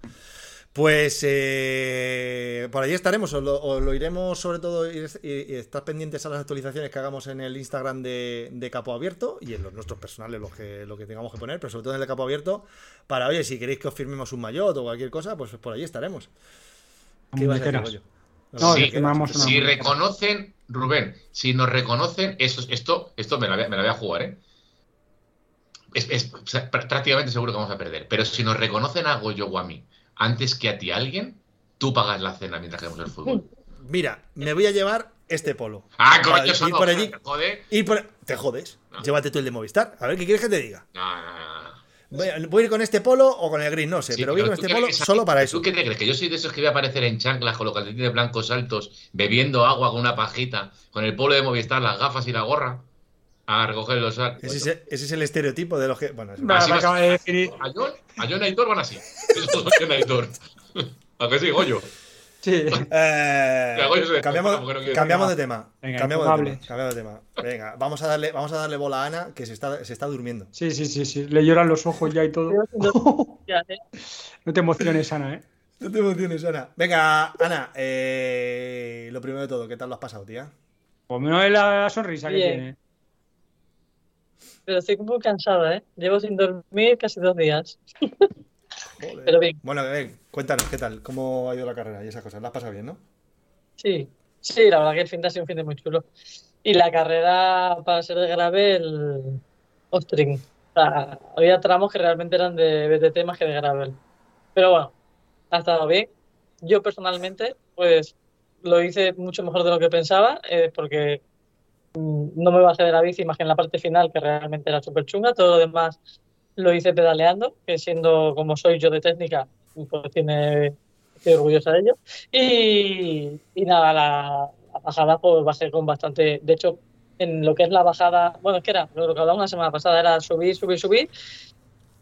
Pues eh, por allí estaremos, os lo, os lo iremos sobre todo y, y- estar pendientes a las actualizaciones que hagamos en el Instagram de, de Capo Abierto y en los nuestros personales, los que, lo que tengamos que poner, pero sobre todo en el de Capo Abierto, para oye, si queréis que os firmemos un maillot o cualquier cosa, pues por allí estaremos. ¿Qué ibas a decir, Muñequeras. Goyo? No, Sí, que firmamos una Si reconocen, Rubén, si nos reconocen, esto, esto me la, voy a- me la voy a jugar, ¿eh? Es, prácticamente seguro que vamos a perder. Pero si nos reconocen a Goyo o a mí antes que a ti alguien, tú pagas la cena mientras que vemos el fútbol. Mira, me voy a llear este polo. Ah, coño, ir por allí. joder. Y por... Te jodes. No. Llévate tú el de Movistar. A ver, ¿qué quieres que te diga? No, no, no, no. Voy a, voy a ir con este polo o con el gris, no sé, Sí, pero voy con ¿tú este polo solo para eso. ¿Tú qué te crees? ¿Que yo soy de esos que voy a aparecer en chanclas con los calcetines blancos altos, bebiendo agua con una pajita, con el polo de Movistar, las gafas y la gorra? A recoger los sal. Ese es, ese es el estereotipo de los que. Bueno, es- Me Así vas- acaba de definir. A John Aitor van así. John Aitor. ¿A que sí, Goyo? Sí. Eh, Goyo se cambiamos no de tema. Venga, cambiamos, de tema cambiamos de tema. Venga, vamos a darle, vamos a darle bola a Ana, que se está, se está durmiendo. Sí, sí, sí, sí. Le lloran los ojos ya y todo. Eh. No te emociones, Ana, ¿eh? No te emociones, Ana. Venga, Ana, eh, lo primero de todo, ¿qué tal lo has pasado, tía? Pues no es la sonrisa que tiene. Pero estoy muy cansada, ¿eh? Llevo sin dormir casi dos días. Joder. Pero bien. Bueno, a ver, cuéntanos, ¿qué tal? ¿Cómo ha ido la carrera y esas cosas? ¿La has pasado bien, no? Sí, sí, la verdad que el fin de ha sido un fin de muy chulo. Y la carrera para ser de gravel, ostring. O sea, había tramos que realmente eran de BTT más que de gravel. Pero bueno, ha estado bien. Yo personalmente, pues lo hice mucho mejor de lo que pensaba, eh, porque no me bajé de la bici más que en la parte final, que realmente era súper chunga. Todo lo demás lo hice pedaleando, que siendo como soy yo de técnica, pues tiene, estoy orgullosa de ello. Y, y nada, la, la bajada pues bajé con bastante. De hecho, en lo que es la bajada, bueno, es que era lo que hablamos la semana pasada, era subir, subir, subir,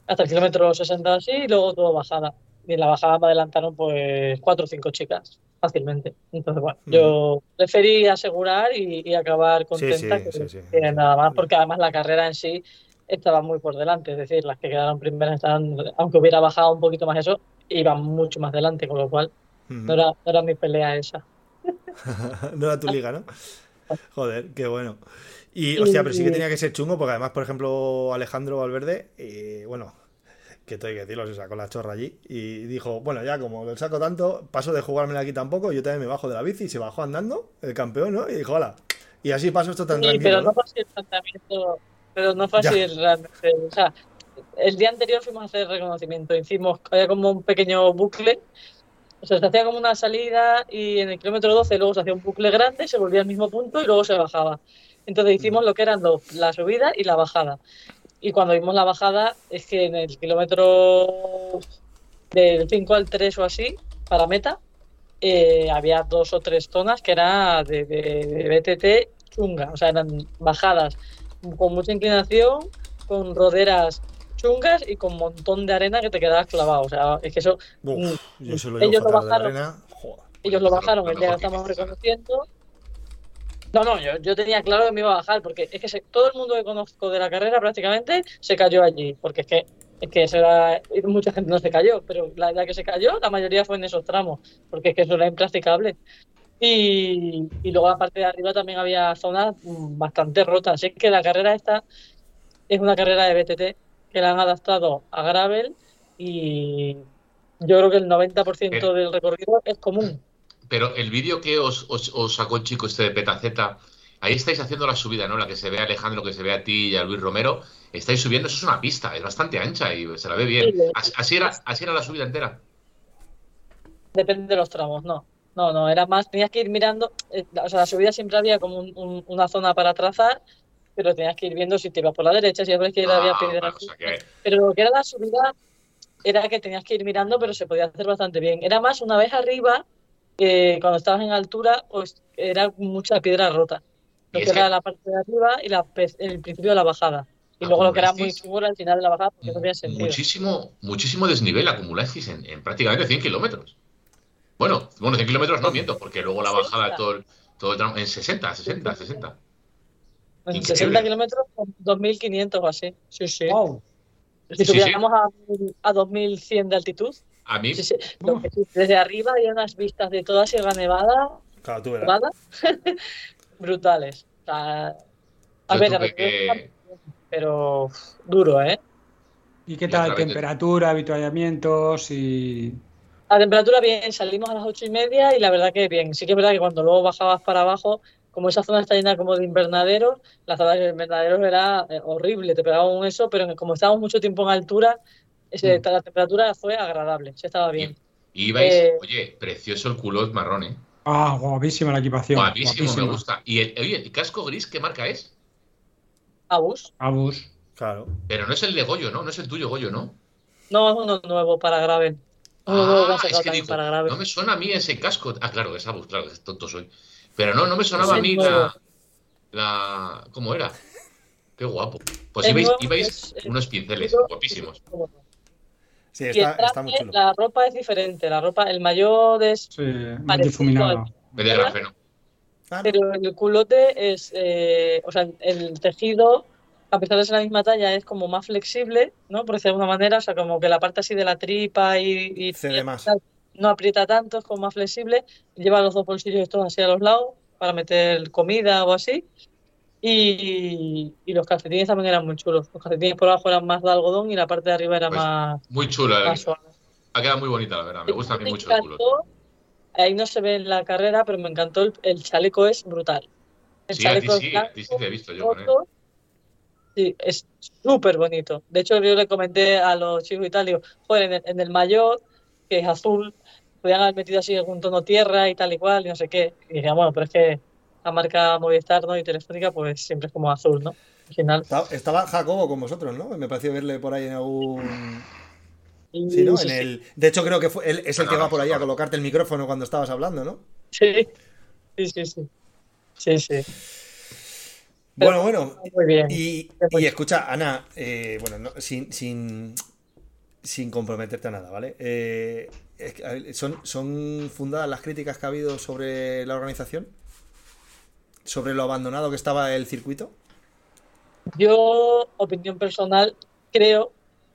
hasta el kilómetro 60 así, y luego todo bajada. Y en la bajada me adelantaron pues cuatro o cinco chicas, fácilmente. Entonces, bueno, yo preferí asegurar y, y acabar contenta sí, sí. que nada más, porque además la carrera en sí estaba muy por delante, es decir, las que quedaron primeras estaban, aunque hubiera bajado un poquito más eso, iban mucho más delante, con lo cual no era, no era mi pelea esa. no era tu liga, ¿no? Joder, qué bueno. Y, hostia, pero sí que tenía que ser chungo, porque además, por ejemplo, Alejandro Valverde, eh, bueno, que todo hay que decirlo, se sacó la chorra allí y dijo, bueno, ya como lo saco tanto, paso de jugármela aquí tampoco, yo también me bajo de la bici y se bajó andando, el campeón, ¿no? Y dijo, hola. Y así paso esto tan Sí, tranquilo. pero ¿no? fue así el planteamiento, pero no fue Ya. así realmente. O sea, el día anterior fuimos a hacer reconocimiento, hicimos, había como un pequeño bucle, o sea, se hacía como una salida y en el kilómetro 12 luego se hacía un bucle grande, se volvía al mismo punto y luego se bajaba. Entonces hicimos lo que eran los, la subida y la bajada. Y cuando vimos la bajada, es que en el kilómetro del 5 al 3 o así, para meta, eh, había dos o tres zonas que era de, de- de BTT chunga, o sea, eran bajadas con mucha inclinación, con roderas chungas y con un montón de arena que te quedabas clavado. O sea, es que eso, Uf, yo se lo ellos lo bajaron. arena. Joder. ellos lo Lo- bajaron el día que estamos reconociendo. No, no, yo, yo tenía claro que me iba a bajar, porque es que se- todo el mundo que conozco de la carrera prácticamente se cayó allí, porque es que es que eso era, mucha gente no se cayó, pero la, la que se cayó, la mayoría fue en esos tramos, porque es que eso era impracticable. Y, y luego la parte de arriba también había zonas mm, bastante rotas. Así que la carrera esta es una carrera de BTT que la han adaptado a gravel y yo creo que el 90% Eh. del recorrido es común. Pero el vídeo que os, os- os sacó el chico este de Petaceta, ahí estáis haciendo la subida, ¿no? La que se ve a Alejandro, que se ve a ti y a Luis Romero. Estáis subiendo, eso es una pista, es bastante ancha y se la ve bien. Así, así era, así era la subida entera. Depende de los tramos, no. No, no, era más, tenías que ir mirando, eh, o sea, la subida siempre había como un- un- una zona para trazar, pero tenías que ir viendo si te ibas por la derecha, si había Ah, piedras. bueno, o sea que- Pero lo que era la subida era que tenías que ir mirando, pero se podía hacer bastante bien. Era más una vez arriba, eh, cuando estabas en altura, pues era mucha piedra rota. Lo que era que- la parte de arriba y la, el principio de la bajada. Y luego lo que era muy era el final de la bajada, porque no tenía sentido. Muchísimo, muchísimo desnivel acumulasteis en, en prácticamente 100 kilómetros. Bueno, bueno, 100 kilómetros no miento, porque luego la bajada todo el, todo el tramo, en 60, 60, 60. En Increíble. 60 kilómetros, con 2.500 o así. Sí, sí. Wow. Si Sí, sí. subiéramos a, a 2.100 de altitud, A mí, Sí, sí. Desde arriba hay unas vistas de toda Sierra Nevada, Claro, tú verás. Nevada brutales. O sea, a yo ver, que- pero duro, ¿eh? ¿Y qué tal? Temperatura, habituallamientos y. La temperatura bien, salimos a las ocho y media y la verdad que bien. Sí que es verdad que cuando luego bajabas para abajo, como esa zona está llena como de invernaderos, la zona de invernaderos era eh, horrible, te pegaba un eso, pero como estábamos mucho tiempo en altura, ese- Mm. la temperatura fue agradable, se estaba bien. y ibais, Eh, oye, precioso el culot marrón, ¿eh? Ah, guapísima la equipación. Guapísimo, guapísima. me gusta. Y el, oye, el casco gris, ¿qué marca es? Abus. Abus. Claro. Pero no es el de Goyo, ¿no? No es el tuyo, Goyo, ¿no? No, es uno nuevo para Gravel. Uno Ah, es que digo, para Gravel. no me suena a mí ese casco. Ah, claro, es Abus, claro, que tonto soy. Pero no, no me sonaba Es a mí la, la... ¿Cómo era? Qué guapo. Pues Es ibais, ibais es- es- unos pinceles guapísimos. Sí, Y está, el traje, está muy chulo. la ropa es diferente. La ropa, el mayor es Sí, difuminado. De grafeno. Pero el culote es, eh, o sea, el tejido, a pesar de ser la misma talla, es como más flexible, ¿no? Por decirlo de alguna manera, o sea, como que la parte así de la tripa y, y- Cede y más. tal, no aprieta tanto, es como más flexible, lleva los dos bolsillos estos así a los lados para meter comida o así. Y, y los calcetines también eran muy chulos. Los calcetines por abajo eran más de algodón y la parte de arriba era Pues, más, Muy chula. más suave. Ha quedado muy bonita, la verdad. Me gusta a mí Me mucho el culot. encantó, ahí no se ve en la carrera, pero me encantó el, el chaleco, es brutal. El Sí, a ti chaleco sí, blanco, a ti sí te he visto yo con él. Sí, es súper bonito. De hecho, yo le comenté a los chicos y tal, digo, joder, en el, en el mayor, que es azul, podían haber metido así algún tono tierra y tal y cual, y no sé qué. Y dije, bueno, pero es que la marca Movistar ¿no? y Telefónica, pues siempre es como azul, ¿no? Al final. Estaba, estaba Jacobo con vosotros, ¿no? Me pareció verle por ahí en algún. Y- Sí, ¿no? sí, En sí. el... De hecho, creo que fue... él es el que va por ahí a colocarte el micrófono cuando estabas hablando, ¿no? Sí, sí, sí, sí. Sí, sí. Bueno, bueno. Muy bien. Y, y escucha, Ana, eh, bueno, no- sin, sin, sin comprometerte a nada, ¿vale? Eh, es que, a ver, ¿son, ¿Son fundadas las críticas que ha habido sobre la organización? ¿Sobre lo abandonado que estaba el circuito? Yo, opinión personal, creo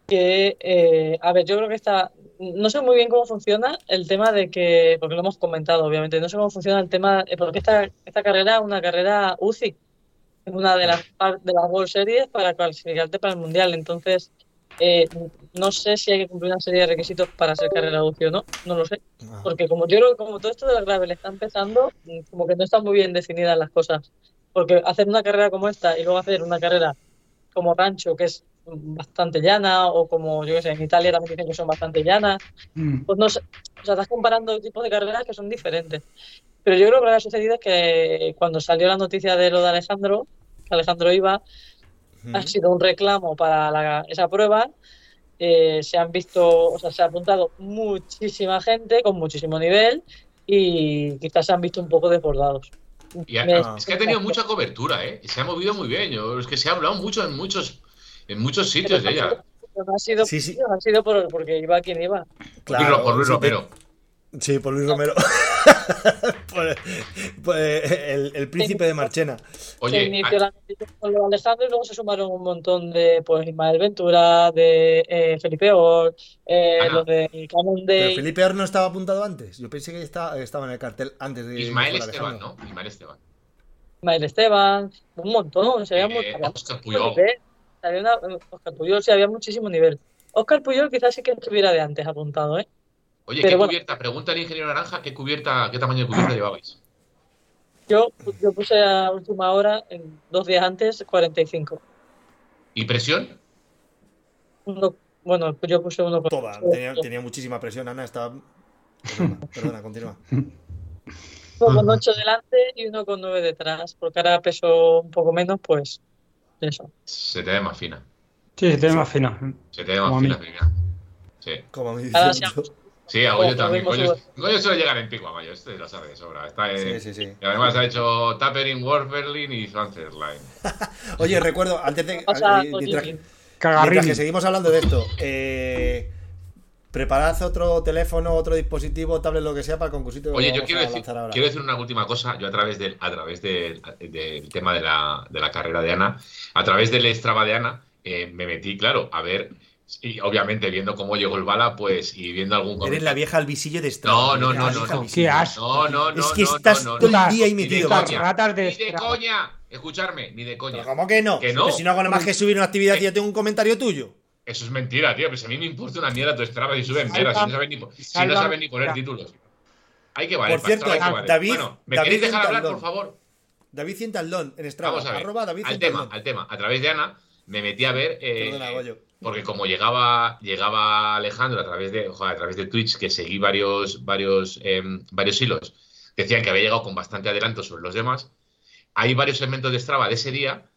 que, eh, a ver, yo creo que está, no sé muy bien cómo funciona el tema de que, porque lo hemos comentado, obviamente, no sé cómo funciona el tema, eh, porque esta, esta carrera es una carrera UCI, es una de las, de las World Series para clasificarte para el Mundial, entonces, eh, no sé si hay que cumplir una serie de requisitos para ser carrera UCI o no, no lo sé. Ah, Porque como yo creo que como todo esto del gravel está empezando, mm, como que no están muy bien definidas las cosas. Porque hacer una carrera como esta y luego hacer una carrera como rancho, que es bastante llana, o como yo que sé, en Italia también dicen que son bastante llanas, Mm. pues no sé, o sea, estás comparando tipos de carreras que son diferentes. Pero yo creo que lo que ha sucedido es que cuando salió la noticia de lo de Alejandro, que Alejandro iba, ha sido un reclamo para la- esa prueba. eh, se han visto, o sea, se ha apuntado muchísima gente con muchísimo nivel y quizás se han visto un poco desbordados. Y es que ha tenido mucha cobertura, ¿eh? Y se ha movido muy bien. Yo, es que se ha hablado mucho en muchos, en muchos sitios de ella. Ha sido, Sí, sí. ha sido por, porque iba quien iba. Claro, por Luis Romero. Sí, por Luis Romero. por, por el, el príncipe de Marchena. se Oye, inició a- la noticia con lo de Alejandro y luego se sumaron un montón de, pues, Ismael Ventura, de eh, Felipe Or, eh, los de Pero. Felipe Or no estaba apuntado antes. Yo pensé que estaba, estaba en el cartel antes de. Ismael Esteban, Alejandro. ¿no? Ismael Esteban. Ismael Esteban, un montón, se había Eh, mucho Puyol. nivel. Había una- Óscar Puyol, sí, había muchísimo nivel. Óscar Puyol quizás sí que estuviera de antes apuntado, ¿eh? Oye, Pero ¿qué bueno. cubierta? Pregunta al ingeniero Naranja, ¿qué cubierta, qué tamaño de cubierta llevabais? Yo, yo puse a última hora, en dos días antes, 45. ¿Y presión? Uno, bueno, yo puse uno con Toda. Tenía, tenía muchísima presión, Ana. Estaba. Perdona, perdona, continúa. uno con 8 delante y uno con 9 detrás, porque ahora peso un poco menos, pues eso. Se te ve más fina. Sí, sí, tiene más fina. Se te ve más Como a fina, Fina. Sí. Como me Ahora dice sí, Sí, a Goyo también. Goyo, Goyo suele llegar en pico a Goyo, este lo sabe de sobra. Está en- Sí, sí, sí. Y además ha hecho Tapering, Warberlin y Line. Oye, recuerdo, antes de. Eh, mientras, mientras Cagarrini. que seguimos hablando de esto, eh, preparad otro teléfono, otro dispositivo, tablet, lo que sea para el concursito Oye, yo quiero decir, ahora. quiero decir una última cosa. Yo a través del, a través del, del tema de la, de la carrera de Ana, a través del Strava de Ana, eh, me metí, claro, a ver Y obviamente viendo cómo llegó el bala, pues, y viendo algún Eres la vieja al visillo de Strava. No, no, no, no, no. Qué asco. No, no, no. Es que no, estás no, no, todo el día ahí Ni de metido, coña. de Ni de coña. Escucharme, ni de coña. ¿Cómo que no? Que no. Si no hago nada más que subir una actividad y ya tengo un comentario tuyo. Eso es mentira, tío. Pues a mí me importa una mierda tu Strava y suben Salva- mierda si no saben ni, si no saben ni poner títulos. Hay que valer. Por cierto, para Strava hay que David-. Bueno, ¿me David queréis dejar hablar, por favor? David Cientaldón en Strava. Vamos a ver. Arroba David al tema, al tema. A través de Ana me metí a ver. eh, Perdona, Goyo. Porque como llegaba, llegaba Alejandro a través de, joder, a través de Twitch, que seguí varios, varios, em, varios hilos, decían que había llegado con bastante adelanto sobre los demás. Hay varios segmentos de Strava de ese día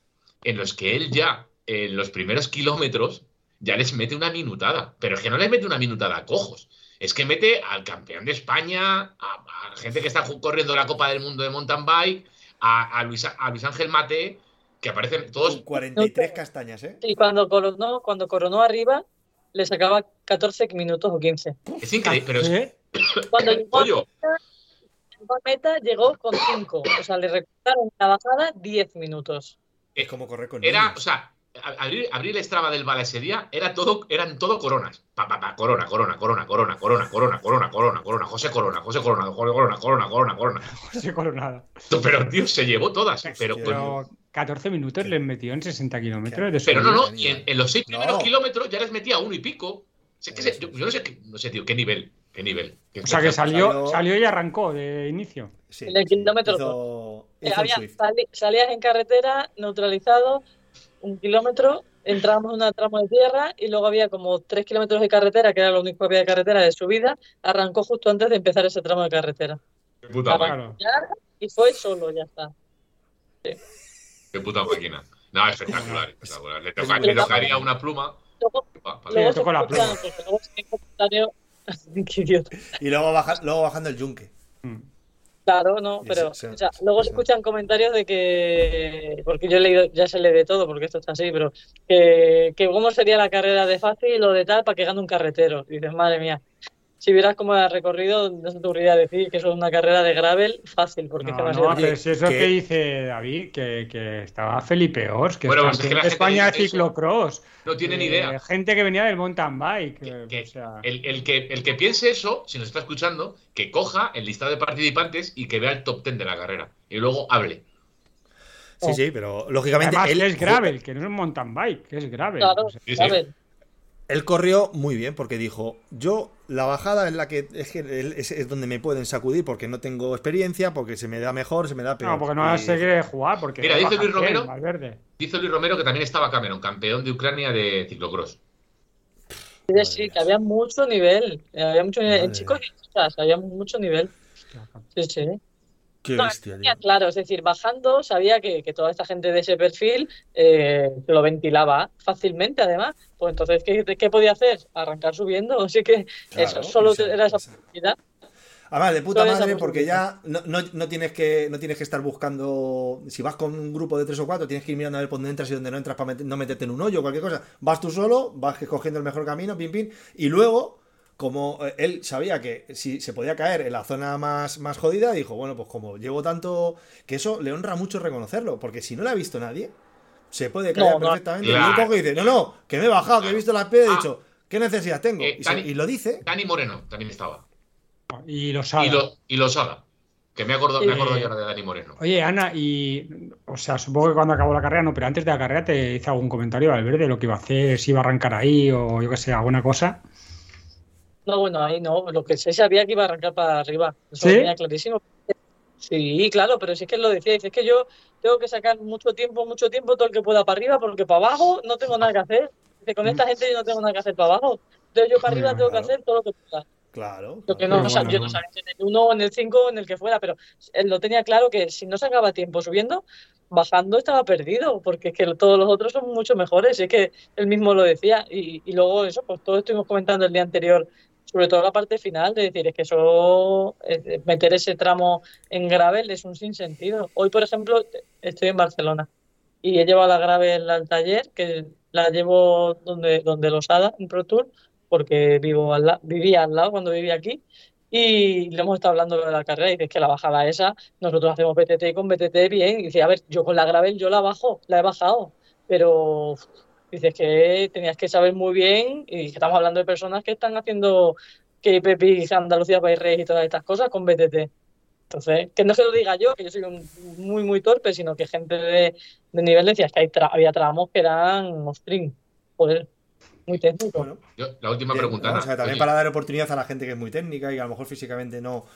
en los que él ya, en los primeros kilómetros, ya les mete una minutada. Pero es que no les mete una minutada a cojos. Es que mete al campeón de España, a, a gente que está corriendo la Copa del Mundo de mountain bike, a Luis, a Luis Ángel Mate, que aparecen todos Con 43 castañas, ¿eh? Y cuando coronó, cuando coronó arriba, le sacaba 14 minutos o 15. Es increíble, pero es, ¿Eh? Cuando llegó a meta, llegó con 5. O sea, le recortaron en la bajada 10 minutos. Es como correr con era, niños. o sea, abrir, abrir el Strava del Bala ese día era todo, eran todo coronas. Pa, pa, pa, corona, corona, corona, corona, corona, corona, corona, corona, corona, José Corona, José Corona, José Corona, corona, corona, corona. José Coronado. Pero tío, se llevó todas. Pero, Pero 14 minutos les metió en 60 kilómetros de pero no, no, y en, en los seis No. primeros kilómetros ya les metía uno y pico. Sé que se- yo, yo no sé, qué, no sé, tío, qué nivel, qué nivel. Qué O sea que salió, Salió- salió y arrancó de inicio. Sí, en el sí, kilómetro hizo- Eh, hizo el había- Swift. sali- salías en carretera, neutralizado, un kilómetro, entrábamos en una tramo de tierra y luego había como 3 kilómetros de carretera, que era lo único que había de carretera de subida. Arrancó justo antes de empezar ese tramo de carretera. Qué puta. Y fue solo, ya está. Qué puta máquina. No, espectacular, espectacular. Le, toca- tocaría una pluma. Luego, se la pluma. luego. Qué idiota. Y luego, baja- luego bajando el yunque. Mm. Claro, no, pero o sea, luego se se- escuchan comentarios de que, porque yo he leído, ya se lee de todo, porque esto está así, pero que, que cómo sería la carrera de fácil o de tal para que gane un carretero. Y dices, madre mía, si vieras cómo era el recorrido, no se te ocurriría decir que eso es una carrera de gravel fácil, porque No, a no, pero si eso que- que dice David, que, que estaba Felipe Ors, que Bueno, es pues es que campeón la de gente España eso. ciclocross. No tienen Eh, idea. Gente que venía del mountain bike. Que- eh, que o sea, el, el que, el que piense eso, si nos está escuchando, que coja el listado de participantes y que vea el top 10 de la carrera. Y luego hable. Sí, sí, pero lógicamente además, él, es gravel, que no es un mountain bike, que es gravel. Claro, O sea, Sí, sí. Él corrió muy bien porque dijo, yo la bajada es la que es, que él- es, es donde me pueden sacudir porque no tengo experiencia, porque se me da mejor, se me da peor. no, porque no Y- se quiere jugar. Porque Mira, dice Luis Romero- 100, Valverde. Dice Luis Romero que también estaba Cameron, campeón de Ucrania de ciclocross. Sí, sí, que había mucho nivel, eh, había mucho nivel, en chicos y chicas, había mucho nivel. Sí, sí. Qué No, bestia, tenía tío. claro, es decir, bajando sabía que, que toda esta gente de ese perfil eh, lo ventilaba fácilmente, además. Pues entonces, ¿qué, qué podía hacer? Arrancar subiendo. Así que Claro, eso solo esa- era esa esa- posibilidad. Además, de puta madre, porque ya no, no- no tienes que, no tienes que estar buscando. Si vas con un grupo de tres o cuatro, tienes que ir mirando a ver por dónde entras y dónde no entras para no meterte en un hoyo o cualquier cosa. Vas tú solo, vas escogiendo el mejor camino, pim, pim. Y luego, como eh, él sabía que si se podía caer en la zona más, más jodida, dijo: Bueno, pues como llevo tanto. Que eso le honra mucho reconocerlo, porque si no lo ha visto nadie, se puede caer No, no. perfectamente. Y Claro. y dice: No, no, que me he bajado, que he visto las piedras y he Ah. dicho: ¿Qué necesidad tengo? Eh, y, se- Dani- y lo dice. Dani Moreno también estaba. Y los Y, lo, y Losada. Que me acuerdo, me acuerdo yo ahora de Dani Moreno. Oye, Ana, y. O sea, supongo que cuando acabó la carrera, no, pero antes de la carrera te hice algún comentario, Valverde, de lo que iba a hacer, si iba a arrancar ahí o yo qué sé, alguna cosa. No, bueno, ahí no. Lo que se sabía que iba a arrancar para arriba. Eso ¿Sí? lo tenía clarísimo. Sí, claro, pero si es que lo decía, es que yo tengo que sacar mucho tiempo, mucho tiempo, todo el que pueda para arriba, porque para abajo no tengo nada que hacer. Con esta gente yo no tengo nada que hacer para abajo. Entonces yo para arriba tengo que hacer todo lo que pueda. Claro. Lo que claro. no, Pero o sea, bueno, yo no. sabía en el 1 o en el 5 o en el que fuera, pero él lo tenía claro que si no sacaba tiempo subiendo, bajando estaba perdido, porque es que todos los otros son mucho mejores, y es que él mismo lo decía. Y, y luego eso, pues todo estuvimos comentando el día anterior, sobre todo la parte final, de decir, es que eh, meter ese tramo en gravel es un sinsentido. Hoy, por ejemplo, estoy en Barcelona y he llevado la gravel al taller, que la llevo donde, donde Losada, en Pro Tour, porque vivo al vivía al lado cuando vivía aquí. Y le hemos estado hablando de la carrera y dices que la bajada esa, nosotros hacemos BTT con BTT bien. Y dice, a ver, yo con la gravel yo la bajo, la he bajado, pero Dices que tenías que saber muy bien y que estamos hablando de personas que están haciendo Pepi, Andalucía, País Reyes y todas estas cosas con BTT. Entonces, que no se lo diga yo, que yo soy un muy, muy torpe, sino que gente de, de nivel decía que hay tra- había tramos que eran string. Joder, muy técnico. Bueno, Yo, la última pregunta, vamos Ana. a ver, también Oye, para dar oportunidad a la gente que es muy técnica y que a lo mejor físicamente no,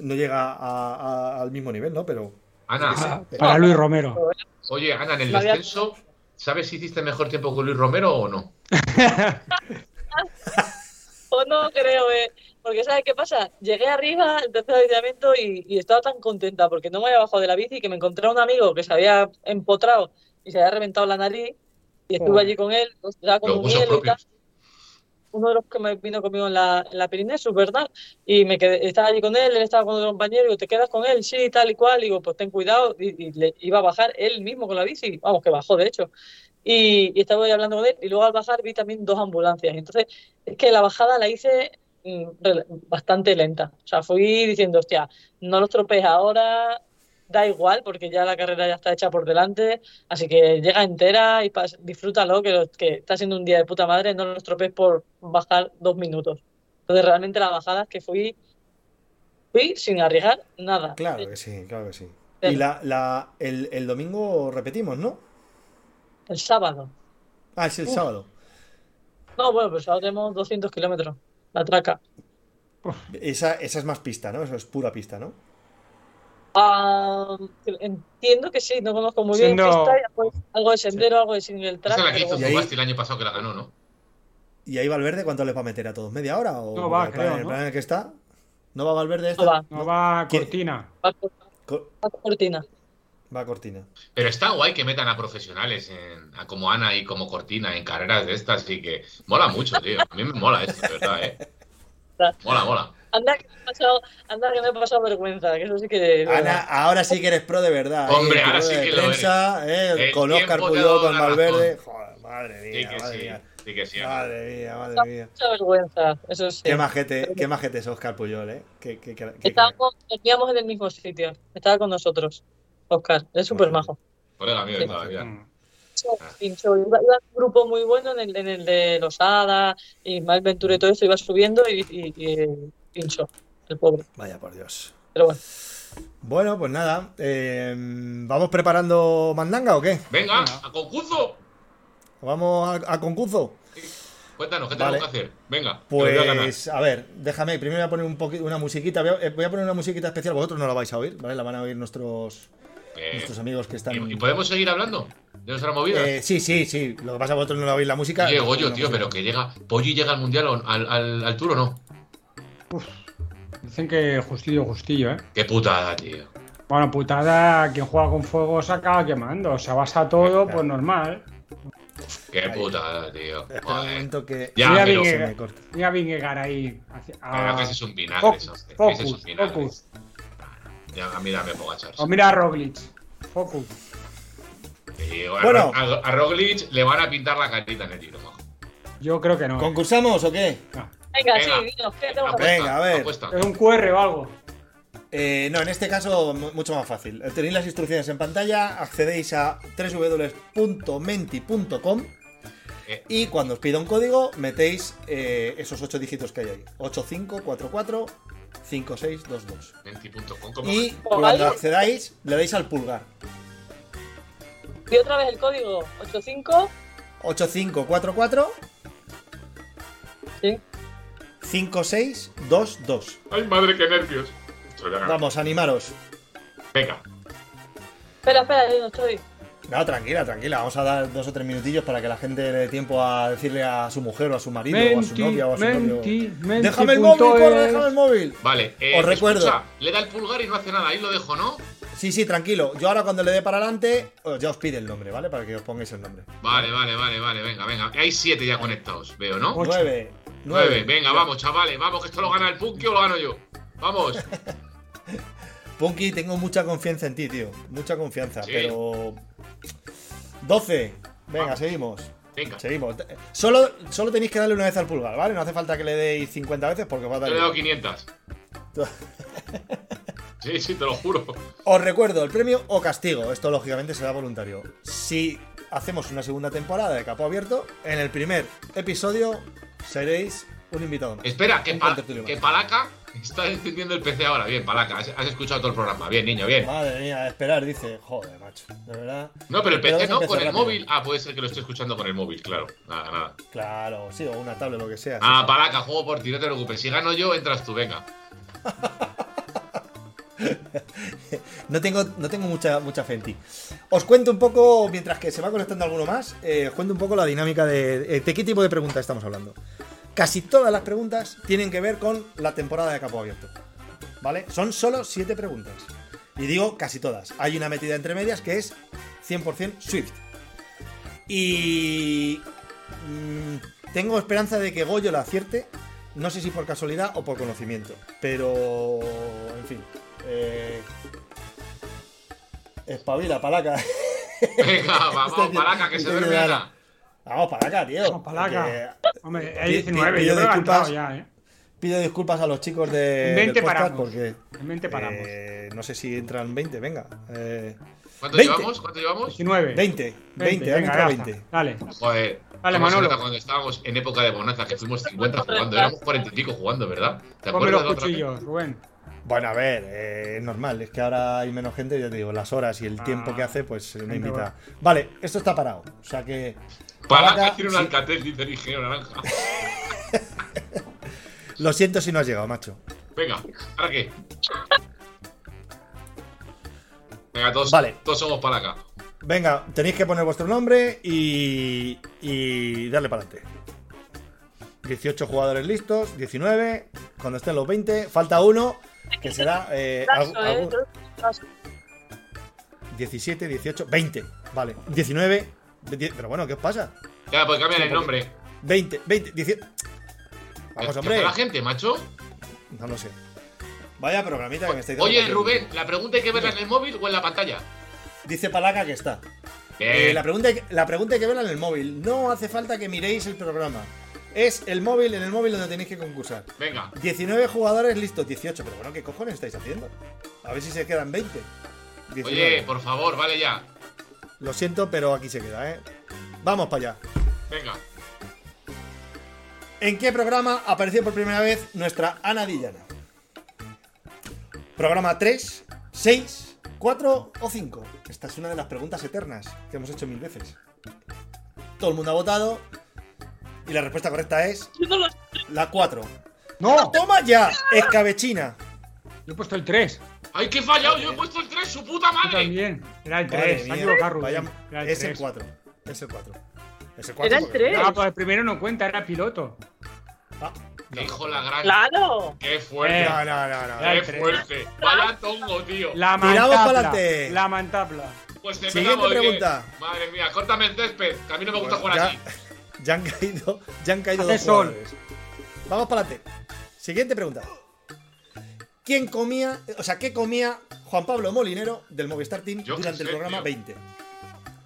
no llega a- a- al mismo nivel, ¿no? Pero Ana, Para, para Luis Romero. oye, Ana, en el descenso, ¿sabes si hiciste mejor tiempo que Luis Romero o no? O no creo, eh, porque ¿sabes qué pasa? Llegué arriba, el tercer avituallamiento y, y estaba tan contenta porque no me había bajado de la bici que me encontré a un amigo que se había empotrado y se había reventado la nariz y estuve allí con él, daba como Los usos hielo y tal. Uno de los que me vino conmigo en la, en la Pirineos, ¿verdad? Y me quedé, estaba allí con él, él estaba con otro compañero, digo, ¿te quedas con él? Sí, tal y cual. Y digo, pues ten cuidado. Y, y le iba a bajar él mismo con la bici, vamos, que bajó de hecho. Y, y estaba ahí hablando con él, y luego al bajar vi también dos ambulancias. Entonces, es que la bajada la hice mm, bastante lenta. O sea, fui diciendo, hostia, no los tropees ahora, da igual, porque ya la carrera ya está hecha por delante, así que llega entera y pas- disfrútalo, que, lo- que está siendo un día de puta madre, no los tropees por bajar dos minutos. Entonces, realmente la bajada es que fui, fui sin arriesgar nada. claro que sí, claro que sí. Pero- Y la, la, el, el domingo repetimos, ¿no? El sábado. Ah, es el Uf. sábado. No, bueno, pues ahora tenemos 200 kilómetros, la traca. Esa, esa es más pista, ¿no? Eso es pura pista, ¿no? Ah, entiendo que sí, no conozco muy bien Siendo- algo, de sendero, algo de single track. Esa es la que hizo bueno. Y ahí- Zubasti el año pasado que la ganó, ¿no? ¿Y ahí Valverde cuánto le va a meter a todos? ¿Media hora? ¿O No va, el plan, creo, el ¿no? plan en el que está? ¿No va Valverde este? No va, No va. Cortina. va, Co- va cortina. Va a Cortina. Pero está guay que metan a profesionales en, a como Ana y como Cortina en carreras de estas y que mola mucho, tío. A mí me mola esto, de verdad, ¿eh? Mola, mola. Anda que me he pasado, anda que me he pasado vergüenza, que eso sí que... Ana, ahora sí que eres pro de verdad. ¿eh? Hombre, tu ahora sí que lo prensa, ¿eh? El Con Oscar Puyol, con Valverde. Joder, madre Sí mía, que madre sí. mía. Sí que sí. Madre mía, madre mía. Mucha vergüenza, eso sí. Qué majete, qué majete es Oscar Puyol, ¿eh? Qué, qué, qué- qué- Estábamos, dormíamos en el mismo sitio, estaba con nosotros, Oscar, es súper majo. Colega mío de Sí. toda la vida. Mm. Pinchó, iba, iba un grupo muy bueno en el, en el de Losada, Ismael Ventura y todo eso, iba subiendo y, y, y pinchó, el pobre. Vaya por Dios. Pero bueno, Bueno, pues nada. eh, ¿Vamos preparando mandanga o qué? Venga, a concurso. ¿Vamos a, a concurso? Cuéntanos, ¿qué Vale. tenemos que hacer? Venga, a. Pues, a ver, déjame, primero voy a poner un poquito una musiquita. Voy a, eh, voy a poner una musiquita especial, vosotros no la vais a oír, ¿vale? La van a oír nuestros, Eh, nuestros amigos que están. ¿y, y podemos seguir hablando de nuestra movida? Eh, sí, sí, sí. Lo que pasa es que vosotros no la oís la música. Goyo, no tío, pero que llega. Polly llega al mundial o al, al, al tour o no. Dicen que justillo, justillo, ¿eh? Qué putada, tío. Bueno, putada, quien juega con fuego se acaba quemando. Se basa todo, pues normal. Qué putada, tío. Joder. que Ya, Mira pero- me. Mira Vingegaard ahí. hacia- Pero a- que ese es un vinagre, Focus, eso. Ese es focus, un vinagre. focus. Ya, a mí dame pogachar. O mira a Roglic. Focus. A- Bueno. a, a Roglic le van a pintar la carita en el tiro. Yo creo que no. ¿eh? ¿Concursamos o qué? No. Venga, Venga. sí, dinos, ¿qué tenemos que Apuesta, Venga, a ver. apuesta. Es un QR o algo. Eh, no, en este caso mu- mucho más fácil. Tenéis las instrucciones en pantalla, accedéis a www.menti.com Eh. y cuando os pida un código metéis eh, esos ocho dígitos que hay ahí. 8544 5622. Menti.com. Y cuando accedáis le dais al pulgar. Y otra vez el código 85, 8544 sí. 5622. Ay, madre, qué nervios. Vamos, animaros. Venga. Espera, espera, yo no estoy. No, tranquila, tranquila. Vamos a dar dos o tres minutillos para que la gente le dé tiempo a decirle a su mujer o a su marido o a su novia o a su menti, novio. menti Déjame el móvil, corre, es. déjame el móvil. Vale, eh, Os recuerdo. escucha, le da el pulgar y no hace nada. Ahí lo dejo, ¿no? Sí, sí, tranquilo. Yo ahora cuando le dé para adelante, ya os pide el nombre, ¿vale? Para que os pongáis el nombre. Vale, vale, vale, vale. Venga, venga. Hay siete ya conectados, veo, ¿no? Ocho. Nueve. Nueve. Nueve. Venga, vamos, chavales. Vamos, que esto lo gana el Punky o lo gano yo. Vamos. Punky, tengo mucha confianza en ti, tío. Mucha confianza, Sí. pero. 12. Venga, Vamos. seguimos. Venga. Seguimos. Solo, solo tenéis que darle una vez al pulgar, ¿vale? No hace falta que le deis 50 veces porque os va a dar. Yo le he dado igual. 500. Sí, sí, te lo juro. Os recuerdo, el premio o castigo. Esto lógicamente será voluntario. Si hacemos una segunda temporada de Capo Abierto. En el primer episodio seréis un invitado más. Espera, que, pa- que. Palaca está encendiendo el PC ahora. Bien, Palaca, has, has escuchado todo el programa. Bien, niño, bien. Madre mía, esperar, dice. Joder, macho. De verdad. No, pero el PC no, con el rápido. móvil. Ah, puede ser que lo esté escuchando con el móvil, claro. Nada, nada. Claro, sí, o una tablet, lo que sea. Ah, sí. Palaca, juego por ti, no te preocupes. Si gano yo, entras tú, venga. No tengo, no tengo mucha, mucha fe en ti. Os cuento un poco, mientras que se va conectando alguno más, eh, os cuento un poco la dinámica de, eh, de qué tipo de preguntas estamos hablando. Casi todas las preguntas tienen que ver con la temporada de Capo Abierto. ¿Vale? Son solo siete preguntas. Y digo casi todas. Hay una metida entre medias que es 100% Swift. Y mm, tengo esperanza de que Goyo la acierte. No sé si por casualidad o por conocimiento. Pero, en fin. Eh, espabila, palaca. Venga, vamos, Estoy- Palaca, que se bien, Ana. Ana. Vamos, palaca, tío. Vamos, palaca. Que Hombre, hay 19, pi- yo pido creo disculpas. ya, ¿eh? Pido disculpas a los chicos de, En 20 del podcast paramos. porque En 20 paramos. eh, no sé si entran 20, venga. Eh, ¿Cuánto 20. llevamos? ¿Cuánto llevamos? 19. 20, 20, han venga, entrado ya está. 20. Dale. Joder. Dale, se Manolo. cuando estábamos en época de bonanza, que fuimos 50 jugando. Éramos 40 y pico jugando, ¿verdad? ¿Te Ponme acuerdas los de otra cuchillos, Rubén. Bueno, a ver, eh, es normal, es que ahora hay menos gente, ya te digo, las horas y el Ah, tiempo que hace, pues eh, no venga, invita. Vale, esto está parado. O sea que. Palaca Palaca, tiene un sí. alcatel, dice el ingeniero naranja. Lo siento si no has llegado, macho. Venga, ¿ahora qué? Venga, todos, Vale. todos somos Palaca. Venga, tenéis que poner vuestro nombre y. y darle para adelante. 18 jugadores listos, 19. Cuando estén los 20, falta uno, que será. eh, Paso, algún- ¿eh? algún- Paso. 17, 18, 20. Vale, 19. 20, pero bueno, ¿qué os pasa? Ya, pues cambian el nombre. 20, 20, 18. Vamos, ¿Qué hombre. hace la gente, macho? No lo sé. Vaya programita que me estáis dando. Oye, Rubén, ¿la pregunta hay que verla en el móvil o en la pantalla? Dice Palaca que está. Eh, la, pregunta la pregunta hay que verla en el móvil. No hace falta que miréis el programa. Es el móvil, en el móvil donde tenéis que concursar. Venga, 19 jugadores listos, 18. Pero bueno, ¿qué cojones estáis haciendo? A ver si se quedan 20. 19. oye, por favor, vale ya. Lo siento, pero aquí se queda, ¿eh? Vamos para allá. Venga. ¿En qué programa apareció por primera vez nuestra Ana Dillana? ¿Programa 3, 6, 4 o 5? Esta es una de las preguntas eternas que hemos hecho mil veces. Todo el mundo ha votado y la respuesta correcta es Yo no lo la 4. ¡No! ¡Toma ya! Escabechina. Yo he puesto el 3. ¡Ay, qué he fallado! ¡Yo he puesto el 3, su puta Yo madre! también. Era el Madre 3. Se ha mía, equivocado, Rubén. vaya- Era el es el 3. 4. Es el 4. Es el 4. Era el porque- 3. Ah, pues el primero no cuenta, era piloto. Ah, ¡Qué no. hijo la gran! ¡Claro! ¡Qué fuerte! Eh. No, no, no, no. El ¡Qué fuerte! ¡Vaya tongo, tío! La mantapla. La mantapla. Pues Siguiente empezamos, oye. pregunta. Madre mía, córtame el césped, que a mí no me gusta Bueno, jugar ya, así. Ya han caído, ya han caído Hace dos sol. jugadores. Vamos para adelante. Siguiente pregunta. ¿Quién comía, o sea, qué comía Juan Pablo Molinero del Movistar Team Yo durante el programa tío. 20?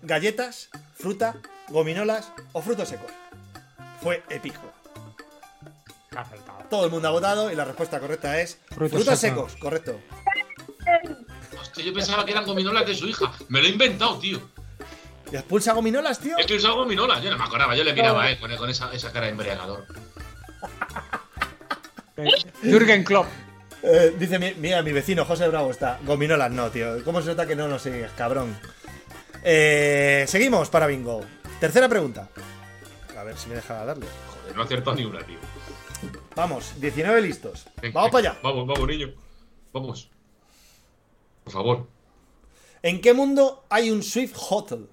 ¿Galletas, fruta, gominolas o frutos secos? Fue épico. Todo el mundo ha votado y la respuesta correcta es Frutos frutos secos. secos, correcto. Hostia, yo pensaba que eran gominolas de su hija. Me lo he inventado, tío. ¿Y expulsa gominolas, tío? Es que usaba gominolas. Yo no me acordaba, yo le miraba, eh, con, con esa, esa cara de embriagador. Eh, Jürgen Klopp. Eh, dice, mi- mira, mi vecino José Bravo está. Gominolas no, tío. ¿Cómo se nota que no lo sigues, cabrón? Eh, seguimos para bingo. Tercera pregunta. A ver si me deja darle. Joder, no he acertado ni una, tío. Vamos, 19 listos. Venga, Vamos para allá. Vamos, vamos, niño. Vamos. Por favor. ¿En qué mundo hay un Swift Hotel?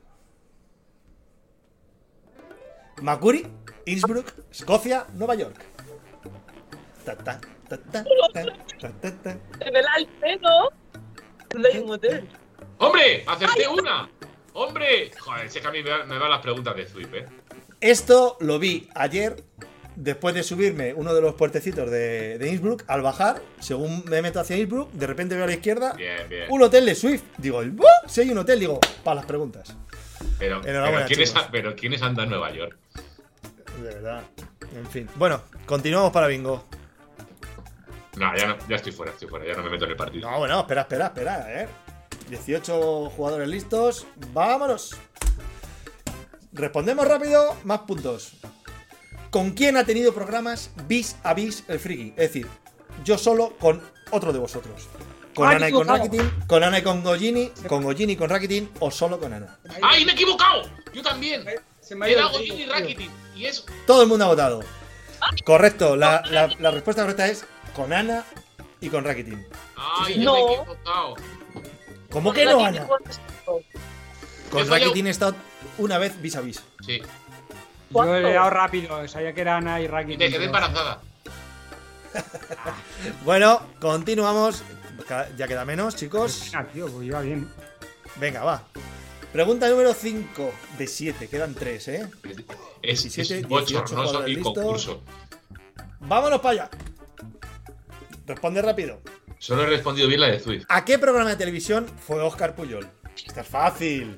Macquarie, Innsbruck, Escocia, Nueva York. Ta, ta, ta, ta, ta, ta, ta, ta. En el Alfredo. No hay un hotel. ¡Hombre! ¡Acerté una! ¡Hombre! Joder, si es que a mí me van me van las preguntas de Swift, eh. Esto lo vi ayer después de subirme uno de los puertecitos de, de Innsbruck. Al bajar, según me meto hacia Innsbruck, de repente veo a la izquierda Bien, bien. un hotel de Swift. Digo, ¡buah! si hay un hotel, digo, para las preguntas. Pero, ¿quiénes, chicos. pero ¿quiénes andan en Nueva York? De verdad. En fin. Bueno, continuamos para bingo. No, ya, no, ya estoy fuera, estoy fuera. Ya no me meto en el partido. No, bueno, espera, espera, espera, ver. 18 jugadores listos. ¡Vámonos! Respondemos rápido, más puntos. ¿Con quién ha tenido programas vis a vis el friki? Es decir, yo solo con otro de vosotros. Con Ana y con. Rakitin, con Ana y con Gojini, con Gojini y con Rakitin, o solo con Ana. ¡Ay, me he equivocado! Yo también. Se me ha ido Era y. Rakitin. Y es. Todo el mundo ha votado. Correcto, la, la- la respuesta correcta es con Ana y con Rakitin. ¡Ay, No. me he equivocado! ¿Cómo que no, Ana? Con. Rakitin he estado una vez vis a vis. Sí. Yo he dado rápido, sabía que era Ana y Y Rakitin. te quedé embarazada. Bueno, continuamos. Ya queda menos, chicos. Ah, tío, pues iba bien. Venga, va. Pregunta número 5 de 7. Quedan 3, ¿eh? Es, 17, es 18 bochornoso jugadores y listos. concurso. Vámonos para allá. Responde rápido. Solo he respondido bien la de Zwift. ¿A qué programa de televisión fue Oscar Puyol? Esta es fácil.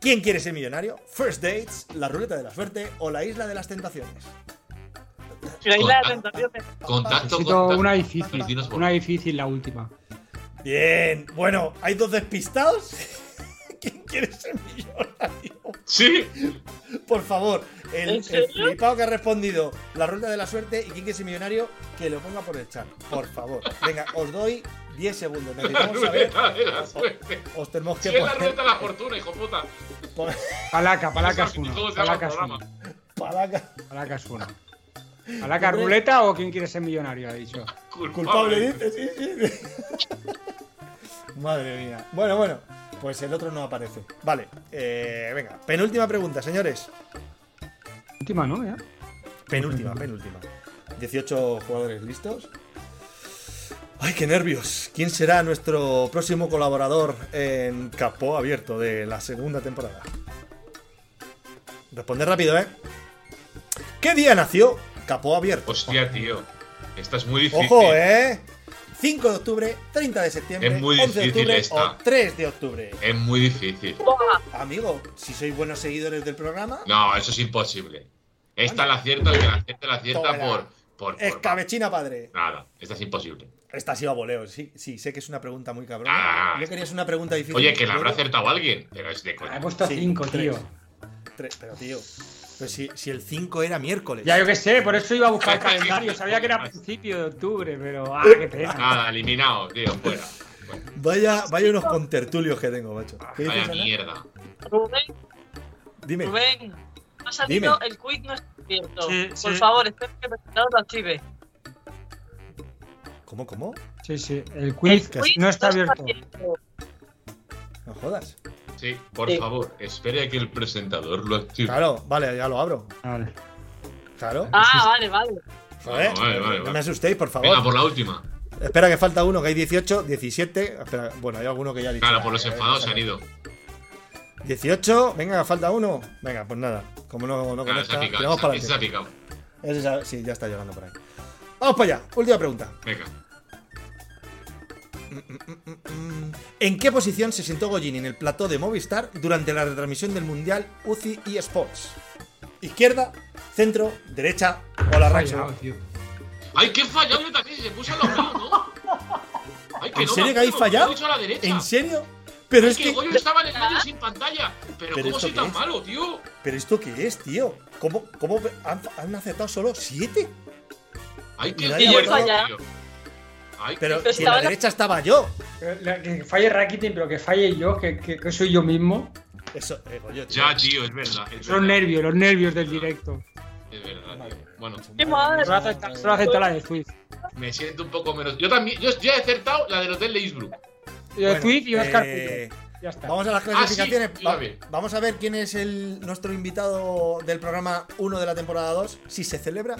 ¿Quién quiere ser millonario? First Dates, La Ruleta de la Suerte o La Isla de las Tentaciones. Contacto. Contacto, contacto. una difícil. Una difícil, la última. Bien. Bueno, hay dos despistados. ¿Quién quiere ser millonario? Sí. Por favor, el, ¿En el flipado que ha respondido La Rueda de la Suerte y quién quiere ser millonario, que lo ponga por el chat. Por favor. Venga, os doy 10 segundos. La Necesitamos saber. ruleta de la suerte. Os tenemos Si que es la poner. ruleta de la fortuna, hijo puta. Palaca, palaca es ¿Cómo uno. se llama el Palaca es uno. Palaca. Palaca es uno. ¿Palaca ruleta o quién quiere ser millonario? Ha dicho. Culpable, dice, sí, sí. Madre mía. Bueno, bueno. Pues el otro no aparece. Vale. eh, venga. Penúltima pregunta, señores. Última, ¿no? Ya. Penúltima, penúltima. 18 jugadores listos. Ay, qué nervios. ¿Quién será nuestro próximo colaborador en Capó Abierto de la segunda temporada? Responde rápido, ¿eh? ¿Qué día nació Capó Abierto? Hostia, tío. Esta es muy difícil. Ojo, ¿eh? 5 de octubre, 30 de septiembre, Es muy 11 de difícil octubre esta. o 3 de octubre. Es muy difícil. Amigo, si sois buenos seguidores del programa, No, eso es imposible. Esta la acierta y que la acierta la acierta por, por, por- escabechina padre. Nada, esta es imposible. Esta ha sido a voleo, sí, sí, sé que es una pregunta muy cabrona. Ah. Yo quería hacer una pregunta difícil. Oye, que la habrá acertado alguien, pero es de Ah, He coña. puesto Sí, 5, tres. tío. Tres, pero tío, pues si, si el 5 era miércoles. Ya yo qué sé, por eso iba a buscar el calendario. Sabía que era a principio de octubre, pero. ¡Ah, qué pena! Nada, eliminado, tío, fuera. Fuera. Vaya, vaya unos contertulios que tengo, macho. ¿Qué Vaya mierda. Rubén, Dime. Rubén. Ha salido Dime. el quiz no está abierto. Sí, Por sí. favor, espero que el presentador lo active. ¿Cómo, cómo? Sí, sí, el quiz no está abierto. No jodas. Sí, por Sí. favor, espere a que el presentador lo active. Claro, vale, ya lo abro. Vale. Claro. Ah, vale, vale. Joder, vale, vale, no vale. me asustéis, por favor. Venga, por la última. Espera que falta uno, que hay 18, 17. Espera, bueno, hay alguno que ya ha dicho. Claro, por los "Ah, enfadados eh, se han ido. 18, venga, falta uno. Venga, pues nada. Como no, no Claro, se conecta, ha picado. tiramos ese- para ese se ha adelante. picado. Ese sí, ya está llegando por ahí. Vamos para allá. Última pregunta. Venga. ¿En qué posición se sentó Gollini en el plató de Movistar durante la retransmisión del Mundial UCI eSports? ¿Izquierda, centro, derecha o la Fallado, racha? tío. ¡Ay, qué fallado yo también! Se puso a los míos, ¿no? Ay, ¿En no serio que habéis acuerdo, fallado? lo he dicho a la derecha. ¿En serio? Pero Ay, es que que. Goyo estaba en el medio sin pantalla. Pero, ¿Pero ¿cómo soy tan es? malo, tío? ¿Pero esto qué es, tío? ¿Cómo, cómo han, han acertado solo 7? Ay, Y qué nadie fuerte, falla. tío. Ay, Pero si en la derecha estaba yo. La- Que falle Rakitin, pero que falle yo, que, que- que soy yo mismo. Eso, eh, Goyo, tío. Ya, tío, es verdad. Es Son los verdad, nervios, los nervios del directo. es verdad, tío. Bueno, ¡Qué madre! Solo acepta, solo acepta la de Swift. me siento un poco menos. Yo también, yo ya he acertado la del Hotel de Eastbrook. Y de Bueno, Swift y Oscar eh. Ya está. Vamos a las Ah, sí, clasificaciones. iba Va- bien. vamos a ver quién es el, nuestro invitado del programa 1 de la temporada 2. Si se celebra.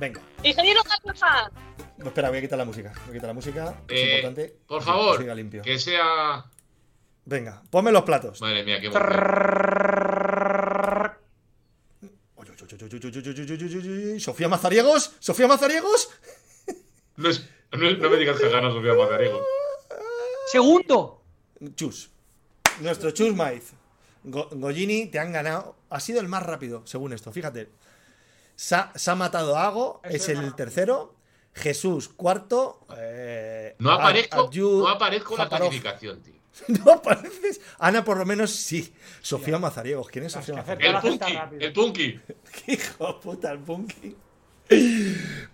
Venga. ¡Ingeniero Garrafa! No, espera, voy a quitar la música. Voy a quitar la música. Es eh, importante. Por favor, que, siga limpio. que sea. Venga, ponme los platos. Madre mía, qué Sofía Mazariegos, Sofía Mazariegos. No, me digas que gana Sofía Mazariegos. Segundo. Chus. Nuestro Chus Maiz. Go Gollini, te han ganado. Ha sido el más rápido, según esto. Fíjate, se ha, se ha matado a Ago, es es el tercero. Jesús, cuarto. eh, No aparezco, no aparezco en la Zaparov, clasificación, tío. No pareces. Ana, por lo menos sí. Sofía Mazariegos. ¿Quién es Sofía Mazariegos? El punky, el punky. ¡Qué hijo de puta el punky!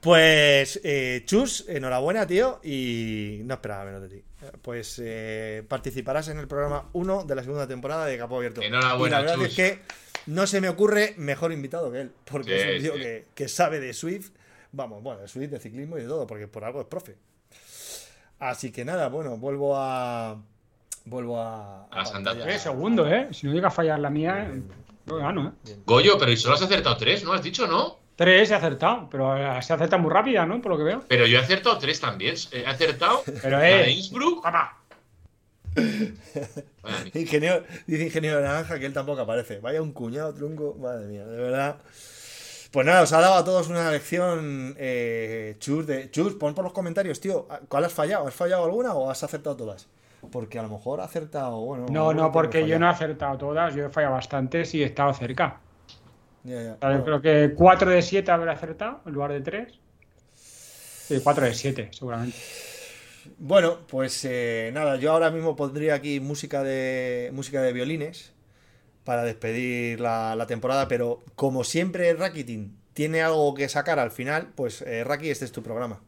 Pues, eh, Chus, enhorabuena, tío. Y no esperaba menos de ti. Pues eh, participarás en el programa 1 de la segunda temporada de Capo Abierto. Enhorabuena, y la verdad Chus. es que no se me ocurre mejor invitado que él. Porque Sí, es un tío sí. que, que sabe de Swift. Vamos, bueno, de Swift, de ciclismo y de todo, porque por algo es profe. Así que nada, bueno, vuelvo a. Vuelvo a. A andadas. pantalla. Eh, segundo, ¿eh? Si no llega a fallar la mía, eh, yo gano, ¿eh? Bien. Goyo, pero ¿y solo has acertado tres? ¿No has dicho, no? Tres he acertado, pero eh, se acerta muy rápida, ¿no? Por lo que veo. Pero yo he acertado tres también. He acertado Pero, la de eh. Innsbruck. ¡Papá! Ingeniero, dice Ingeniero Naranja que él tampoco aparece. Vaya un cuñado trunco, madre mía, de verdad. Pues nada, os ha dado a todos una lección, eh, Chus, de... Chus, pon por los comentarios, tío, ¿cuál has fallado? ¿Has fallado alguna o has acertado todas? Porque a lo mejor ha acertado, bueno... No, no, porque que yo no he acertado todas, yo he fallado bastantes y he estado cerca. Ya, ya. Yo Bueno, creo que 4 de 7 habré acertado en lugar de 3. Sí, 4 de 7, seguramente. Bueno, pues eh, nada, yo ahora mismo pondría aquí música de música de violines para despedir la, la temporada, pero como siempre Rakitin tiene algo que sacar al final, pues eh, Raki, este es tu programa.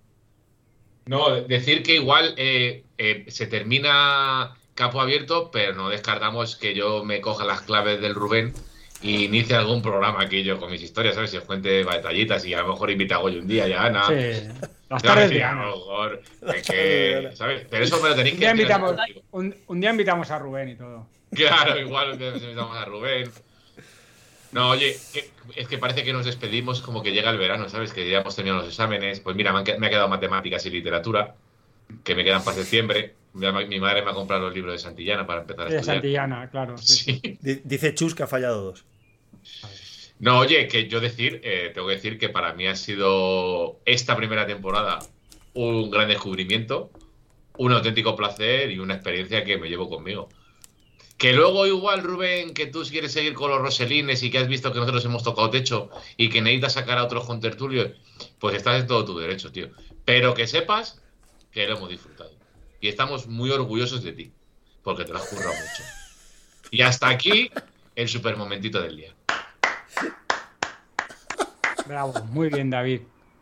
No, decir que igual eh, eh, se termina capo abierto, pero no descartamos que yo me coja las claves del Rubén y inicie algún programa aquí yo con mis historias, ¿sabes? Si os cuente batallitas y a lo mejor invita a Goyo un día y a Ana. Sí, de de. Pero eso me lo tenéis Un que día, invitamos, un, un día invitamos a Rubén y todo. Claro, igual que invitamos a Rubén. No, oye, es que parece que nos despedimos como que llega el verano, ¿sabes? Que ya hemos terminado los exámenes. Pues mira, me, han que- me ha quedado matemáticas y literatura, que me quedan para septiembre. Mi madre me ha comprado los libros de Santillana para empezar a De estudiar. Santillana, claro. sí, sí. Dice Chus que ha fallado dos. No, oye, que yo decir, eh, tengo que decir que para mí ha sido esta primera temporada un gran descubrimiento, un auténtico placer y una experiencia que me llevo conmigo. Que luego igual, Rubén, que tú quieres seguir con los Roselines y que has visto que nosotros hemos tocado techo y que necesitas sacar a otros contertulios, pues estás en todo tu derecho, tío. Pero que sepas que lo hemos disfrutado. Y estamos muy orgullosos de ti, porque te lo has currado mucho. Y hasta aquí el super momentito del día. Bravo, muy bien, David.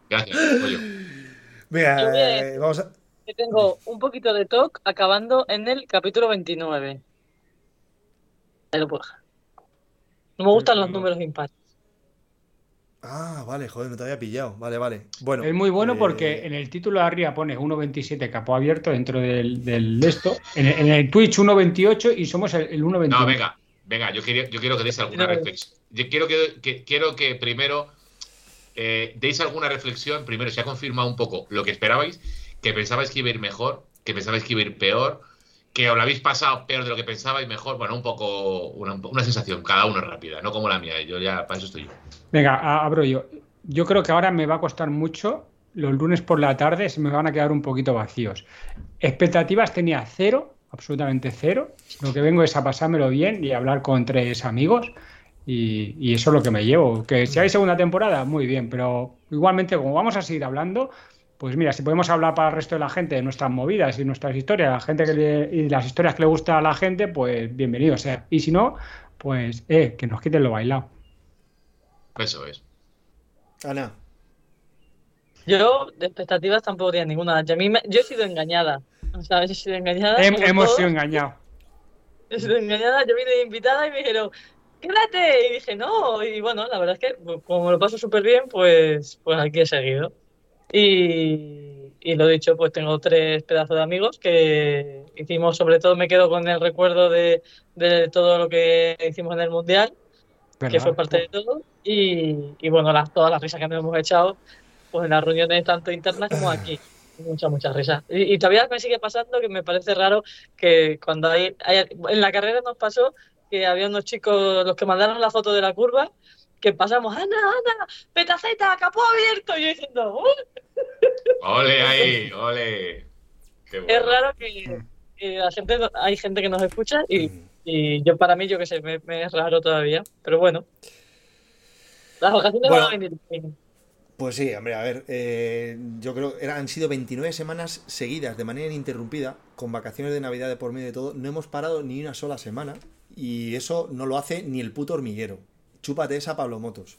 Gracias, Goyo. Venga, Yo voy a eh, vamos a... Que tengo un poquito de talk acabando en el capítulo 29. Ahí lo puedo dejar. No me gustan los números impares. Ah, vale, joder, no te había pillado. Vale, vale. Bueno. Es muy bueno eh, porque en el título de arriba pone 1.27 capo abierto dentro del, del de esto. En el, en el Twitch 1.28 y somos el, el 1.21. No, venga, venga, yo quiero, yo quiero que deis alguna reflexión. Yo quiero que, que- quiero que primero eh, deis alguna reflexión. Primero, se ha confirmado un poco lo que esperabais, que pensabais que iba a ir mejor, que pensabais que iba a ir peor, que os lo habéis pasado peor de lo que pensabais, mejor. Bueno, un poco, una, una sensación, cada uno rápida, no como la mía. Yo ya, para eso estoy yo. Venga, abro yo. Yo creo que ahora me va a costar mucho. Los lunes por la tarde se me van a quedar un poquito vacíos. Expectativas tenía cero, absolutamente cero. Lo que vengo es a pasármelo bien y hablar con tres amigos. Y, y eso es lo que me llevo. Que si hay segunda temporada, muy bien. Pero igualmente, como vamos a seguir hablando, pues mira, si podemos hablar para el resto de la gente de nuestras movidas y nuestras historias, la gente que le- y las historias que le gusta a la gente, pues bienvenido sea. Y si no, pues eh, que nos quiten lo bailado. Eso es. Ana. Yo de expectativas tampoco tenía ninguna. Y a mí me- yo he sido engañada. ¿Sabes? He sido engañada. Hem- hemos todos. sido engañados. He sido engañada. Yo vine de invitada y me dijeron, quédate. Y dije, no. Y bueno, la verdad es que como me lo paso súper bien, pues, pues aquí he seguido. Y, y lo dicho, pues tengo tres pedazos de amigos que hicimos, sobre todo me quedo con el recuerdo de, de todo lo que hicimos en el Mundial. que ¿verdad? fue parte de todo. Y, y bueno, las, todas las risas que nos hemos echado, pues en las reuniones tanto internas como aquí. Mucha, mucha risa. Y, y todavía me sigue pasando que me parece raro que cuando hay, hay- en la carrera nos pasó que había unos chicos, los que mandaron la foto de la curva, que pasamos, Ana, Ana, petaceta, capó abierto, y yo diciendo, "Uh". Ole ahí, ole. Qué es raro que, que la gente, no- hay gente que nos escucha y, y yo para mí, yo qué sé, me, me es raro todavía, pero bueno. Las vacaciones Bueno. van a venir. bien. Pues sí, hombre, a ver, eh, yo creo que han sido 29 semanas seguidas de manera ininterrumpida, con vacaciones de Navidad de por medio de todo. No hemos parado ni una sola semana y eso no lo hace ni el puto hormiguero. Chúpate esa, Pablo Motos.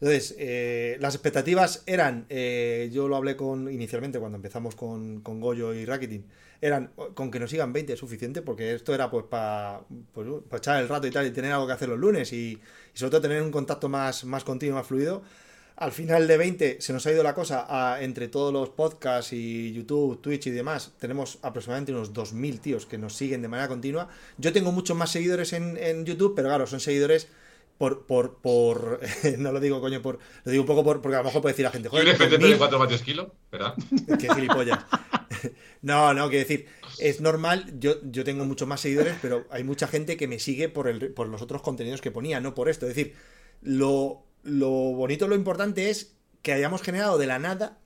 Entonces, eh, las expectativas eran, eh, yo lo hablé con inicialmente cuando empezamos con, con Goyo y Rakitin, eran con que nos sigan 20 es suficiente, porque esto era pues para pues, echar el rato y tal, y tener algo que hacer los lunes y, y sobre todo tener un contacto más, más continuo, más fluido. Al final de 20 se nos ha ido la cosa a, entre todos los podcasts y YouTube, Twitch y demás. Tenemos aproximadamente unos 2.000 tíos que nos siguen de manera continua. Yo tengo muchos más seguidores en, en YouTube, pero claro, son seguidores por, por, por no lo digo coño por lo digo un poco por, porque a lo mejor puede decir la gente ¿Y un FTP de 4 vatios kilo? ¿Verdad? qué gilipollas no no quiero decir es normal yo, yo tengo muchos más seguidores pero hay mucha gente que me sigue por, el, por los otros contenidos que ponía no por esto es decir lo, lo bonito lo importante es que hayamos generado de la nada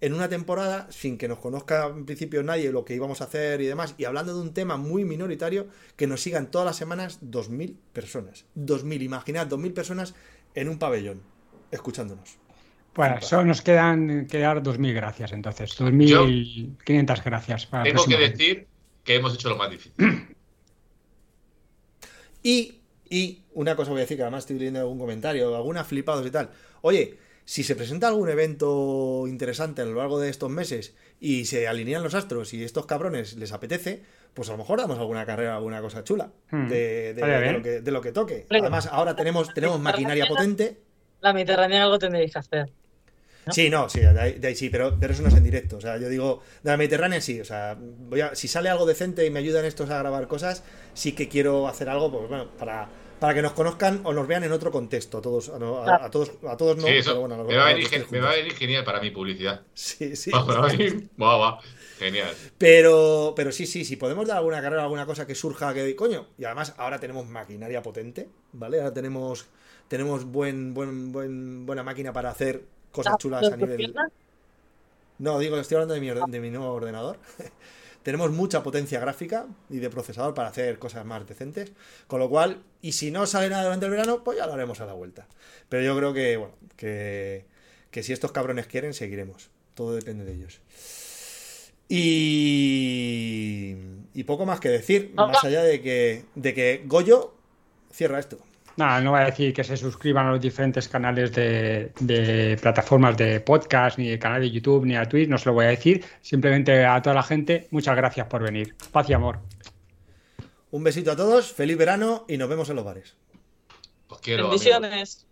en una temporada, sin que nos conozca en principio nadie lo que íbamos a hacer y demás, y hablando de un tema muy minoritario, que nos sigan todas las semanas 2.000 personas. 2.000, imaginad, 2.000 personas en un pabellón, escuchándonos. Bueno, solo nos quedan quedar 2.000 gracias entonces, 2.500 gracias. Para tengo que decir que hemos hecho lo más difícil. y, y una cosa voy a decir, que además estoy leyendo algún comentario, alguna flipados y tal. Oye, si se presenta algún evento interesante a lo largo de estos meses y se alinean los astros y estos cabrones les apetece, pues a lo mejor damos alguna carrera, alguna cosa chula Hmm. de, de- de lo, que, de lo que toque. Además, ahora tenemos, tenemos maquinaria potente. La Mediterránea algo tendréis que hacer. ¿No? Sí, no, sí, de ahí, de ahí sí, pero, pero eso no es en directo. O sea, yo digo, de la Mediterránea sí. O sea, voy a, si sale algo decente y me ayudan estos a grabar cosas, sí que quiero hacer algo, pues bueno, para, para que nos conozcan o nos vean en otro contexto. A todos, a, no- a- a todos, a todos no, sí, eso pero bueno, a los- me, va a venir, me va a genial para mi publicidad. Sí, sí. Va, para mí, va, va. Genial. Pero, pero sí, sí, si podemos dar alguna carrera, alguna cosa que surja, que coño. Y además ahora tenemos maquinaria potente, ¿vale? Ahora tenemos, tenemos buen, buen, buen, buena máquina para hacer cosas chulas a nivel. No, digo, estoy hablando de mi, de mi nuevo ordenador. tenemos mucha potencia gráfica y de procesador para hacer cosas más decentes. Con lo cual, y si no sale nada durante el verano, pues ya lo haremos a la vuelta. Pero yo creo que, bueno, que, que si estos cabrones quieren, seguiremos. Todo depende de ellos. Y, y poco más que decir, más allá de que, de que Goyo cierra esto. Nada, no voy a decir que se suscriban a los diferentes canales de, de plataformas de podcast, ni el canal de YouTube, ni a Twitch, no se lo voy a decir. Simplemente a toda la gente, muchas gracias por venir. Paz y amor. Un besito a todos, feliz verano y nos vemos en los bares. Os quiero. amigos. Bendiciones.